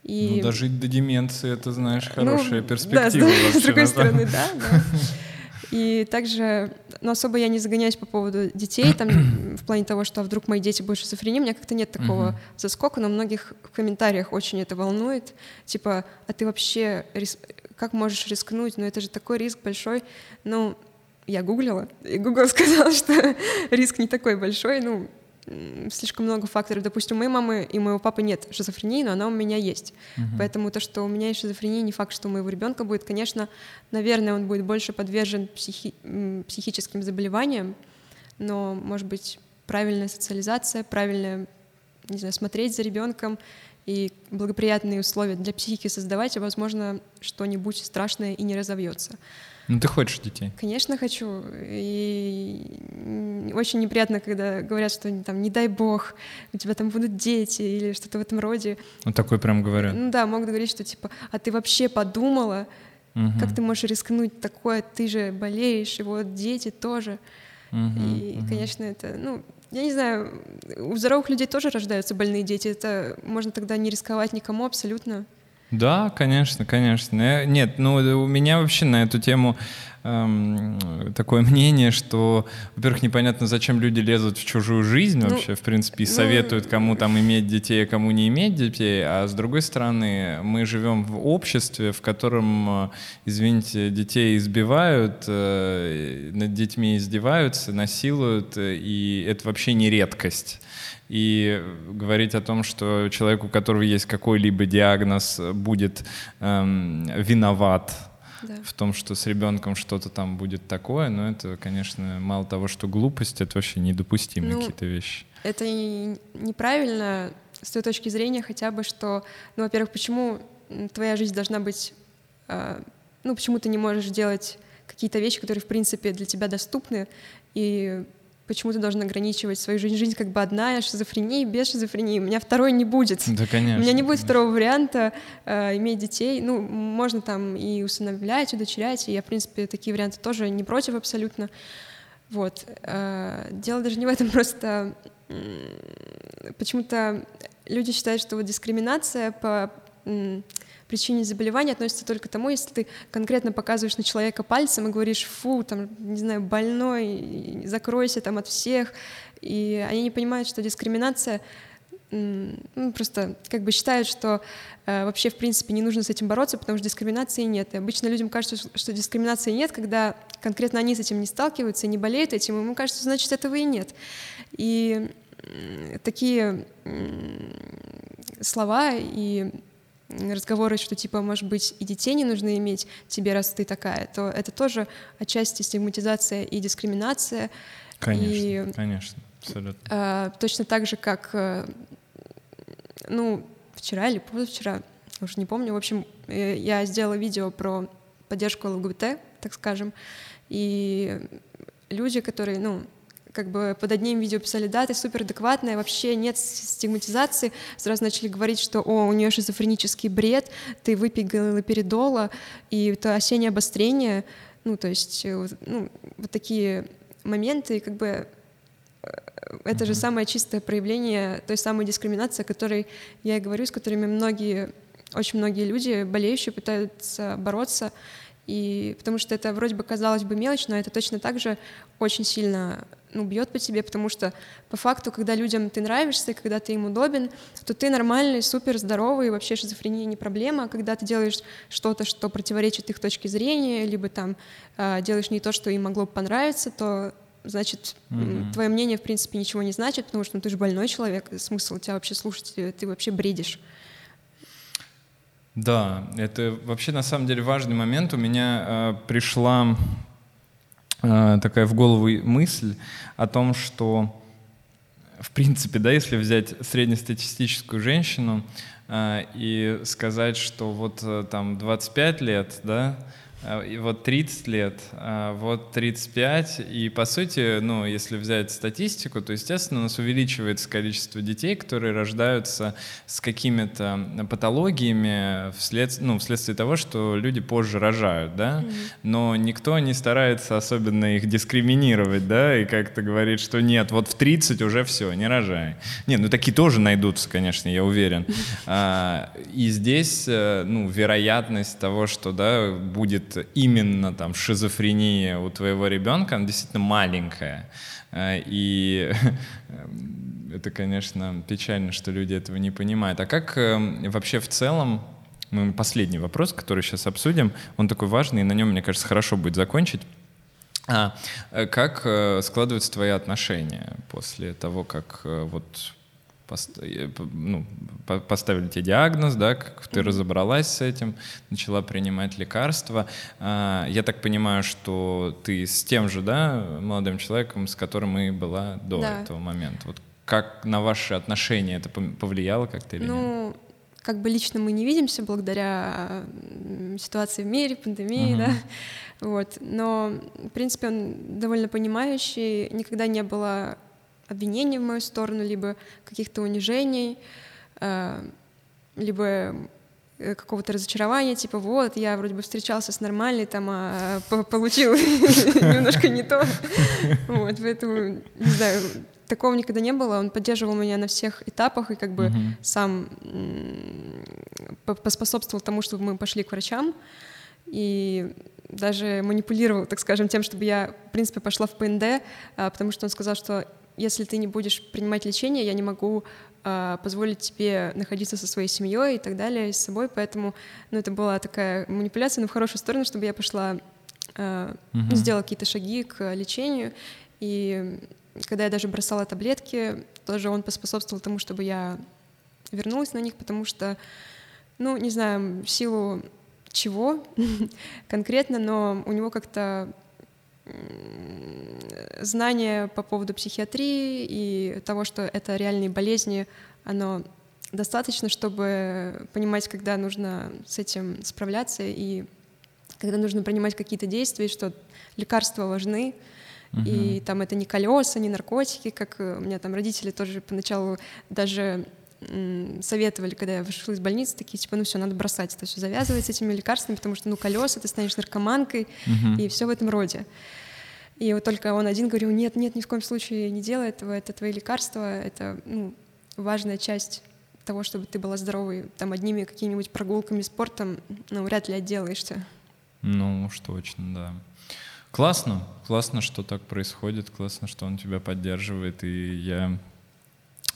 и... Ну, дожить до деменции, это, знаешь, ну, хорошая ну, перспектива. Да, с, с другой стороны, да, да. И также, ну, особо я не загоняюсь по поводу детей, там, в плане того, что а вдруг мои дети будут шизофрения, у меня как-то нет такого uh-huh. заскока, но многих в комментариях очень это волнует. Типа, а ты вообще рис... как можешь рискнуть? Ну, это же такой риск большой. Ну, я гуглила, и Google сказал, что риск не такой большой, ну, слишком много факторов. Допустим, у моей мамы и моего папы нет шизофрении, но она у меня есть. Угу. Поэтому то, что у меня есть шизофрения, не факт, что у моего ребенка будет. Конечно, наверное, он будет больше подвержен психи психическим заболеваниям, но, может быть, правильная социализация, правильная, не знаю, смотреть за ребенком и благоприятные условия для психики создавать, и, возможно, что-нибудь страшное и не разовьется. Ну, ты хочешь детей? Конечно, хочу. И очень неприятно, когда говорят, что там, не дай бог, у тебя там будут дети или что-то в этом роде. Ну, такой прям говорят. Ну да, могут говорить, что типа, а ты вообще подумала, угу. как ты можешь рискнуть такое, ты же болеешь, и вот дети тоже. Угу, и, угу. конечно, это, ну, я не знаю, у здоровых людей тоже рождаются больные дети, это можно тогда не рисковать никому абсолютно. Да, конечно, конечно. Нет, ну у меня вообще на эту тему эм, такое мнение, что, во-первых, непонятно, зачем люди лезут в чужую жизнь ну, вообще, в принципе, и ну, советуют, кому там иметь детей, а кому не иметь детей. А с другой стороны, мы живем в обществе, в котором, э, извините, детей избивают, э, над детьми издеваются, насилуют, и это вообще не редкость и говорить о том, что человек, у которого есть какой-либо диагноз, будет эм, виноват да. в том, что с ребенком что-то там будет такое, но это, конечно, мало того, что глупость, это вообще недопустимые ну, какие-то вещи. Это неправильно с той точки зрения хотя бы, что, ну, во-первых, почему твоя жизнь должна быть, э, ну, почему ты не можешь делать какие-то вещи, которые, в принципе, для тебя доступны, и почему ты должен ограничивать свою жизнь? Жизнь как бы одна, шизофрения, без шизофрении. У меня второй не будет. Да, конечно. У меня не будет второго варианта э, иметь детей. Ну, можно там и усыновлять, удочерять, и я, в принципе, такие варианты тоже не против абсолютно. Вот. Э, дело даже не в этом, просто э, почему-то люди считают, что вот дискриминация по причине заболевания относится только к тому, если ты конкретно показываешь на человека пальцем и говоришь, фу, там, не знаю, больной, закройся там от всех. И они не понимают, что дискриминация ну, просто как бы считают, что э, вообще в принципе не нужно с этим бороться, потому что дискриминации нет. И обычно людям кажется, что дискриминации нет, когда конкретно они с этим не сталкиваются, не болеют этим, и ему кажется, значит этого и нет. И такие слова и разговоры, что типа, может быть, и детей не нужно иметь тебе, раз ты такая, то это тоже отчасти стигматизация и дискриминация. Конечно, и, конечно, абсолютно. А, точно так же, как, э, ну, вчера или позавчера, уже не помню, в общем, э, я сделала видео про поддержку ЛГБТ, так скажем, и люди, которые, ну, как бы под одним видео писали, да, ты супер адекватная, вообще нет стигматизации, сразу начали говорить, что, о, у нее шизофренический бред, ты выпей галоперидола, и это осеннее обострение, ну, то есть, э, ну, вот такие моменты, как бы э, это же самое чистое проявление той самой дискриминации, о которой я и говорю, с которыми многие, очень многие люди, болеющие, пытаются бороться, и потому что это вроде бы казалось бы мелочь, но это точно так же очень сильно ну, бьет по тебе, потому что по факту, когда людям ты нравишься, когда ты им удобен, то ты нормальный, супер здоровый, вообще шизофрения не проблема. А когда ты делаешь что-то, что противоречит их точке зрения, либо там э, делаешь не то, что им могло бы понравиться, то значит, mm-hmm. твое мнение, в принципе, ничего не значит, потому что ну, ты же больной человек, смысл тебя вообще слушать, ты вообще бредишь. Да, это вообще на самом деле важный момент. У меня э, пришла э, такая в голову мысль о том, что в принципе, да, если взять среднестатистическую женщину э, и сказать, что вот э, там 25 лет, да, вот 30 лет, а вот 35, и по сути, ну, если взять статистику, то, естественно, у нас увеличивается количество детей, которые рождаются с какими-то патологиями вслед, ну, вследствие того, что люди позже рожают, да, mm-hmm. но никто не старается особенно их дискриминировать, да, и как-то говорит, что нет, вот в 30 уже все, не рожай. Нет, ну такие тоже найдутся, конечно, я уверен. А, и здесь, э, ну, вероятность того, что, да, будет именно там шизофрения у твоего ребенка, она действительно маленькая. Э, и это, конечно, печально, что люди этого не понимают. А как эм, вообще в целом, мы последний вопрос, который сейчас обсудим, он такой важный, и на нем, мне кажется, хорошо будет закончить. А, э, как э, складываются твои отношения после того, как вот Э, ну, поставили тебе диагноз, да, как ты разобралась с этим, начала принимать лекарства. А, я так понимаю, что ты с тем же, да, молодым человеком, с которым и была до да. этого момента. Вот как на ваши отношения это повлияло как-то или ну, нет? как бы лично мы не видимся благодаря ситуации в мире, пандемии, uh-huh. да, вот. Но, в принципе, он довольно понимающий, никогда не было обвинений в мою сторону, либо каких-то унижений, э, либо э, какого-то разочарования, типа вот, я вроде бы встречался с нормальной, там, а получил немножко не то. Вот, поэтому, не знаю, такого никогда не было. Он поддерживал меня на всех этапах и как бы сам поспособствовал тому, чтобы мы пошли к врачам. И даже манипулировал, так скажем, тем, чтобы я, в принципе, пошла в ПНД, а, потому что он сказал, что если ты не будешь принимать лечение, я не могу э, позволить тебе находиться со своей семьей и так далее, с собой, поэтому, ну, это была такая манипуляция, но в хорошую сторону, чтобы я пошла, э, угу. сделала какие-то шаги к лечению, и когда я даже бросала таблетки, тоже он поспособствовал тому, чтобы я вернулась на них, потому что, ну, не знаю, в силу чего конкретно, но у него как-то знание по поводу психиатрии и того, что это реальные болезни, оно достаточно, чтобы понимать, когда нужно с этим справляться и когда нужно принимать какие-то действия, что лекарства важны, uh-huh. и там это не колеса, не наркотики, как у меня там родители тоже поначалу даже советовали, когда я вышла из больницы, такие, типа, ну все, надо бросать это все, завязывать с этими лекарствами, потому что, ну, колеса, ты станешь наркоманкой, uh-huh. и все в этом роде. И вот только он один говорил, нет, нет, ни в коем случае не делай этого, это твои лекарства, это ну, важная часть того, чтобы ты была здоровой. Там одними какими-нибудь прогулками, спортом, ну, вряд ли отделаешься. Ну уж точно, да. Классно, классно, что так происходит, классно, что он тебя поддерживает, и я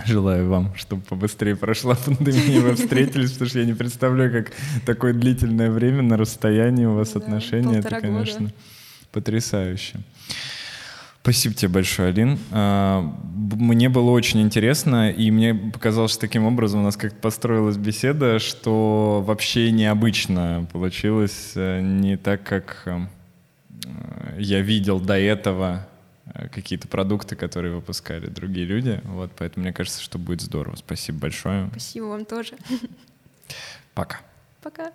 Желаю вам, чтобы побыстрее прошла пандемия, вы встретились, потому что я не представляю, как такое длительное время на расстоянии у вас да, отношения. Это, конечно, года. потрясающе. Спасибо тебе большое, Алин. А, мне было очень интересно, и мне показалось, что таким образом у нас как-то построилась беседа, что вообще необычно получилось, э, не так, как э, я видел до этого какие-то продукты, которые выпускали другие люди. Вот, поэтому мне кажется, что будет здорово. Спасибо большое. Спасибо вам тоже. Пока. Пока.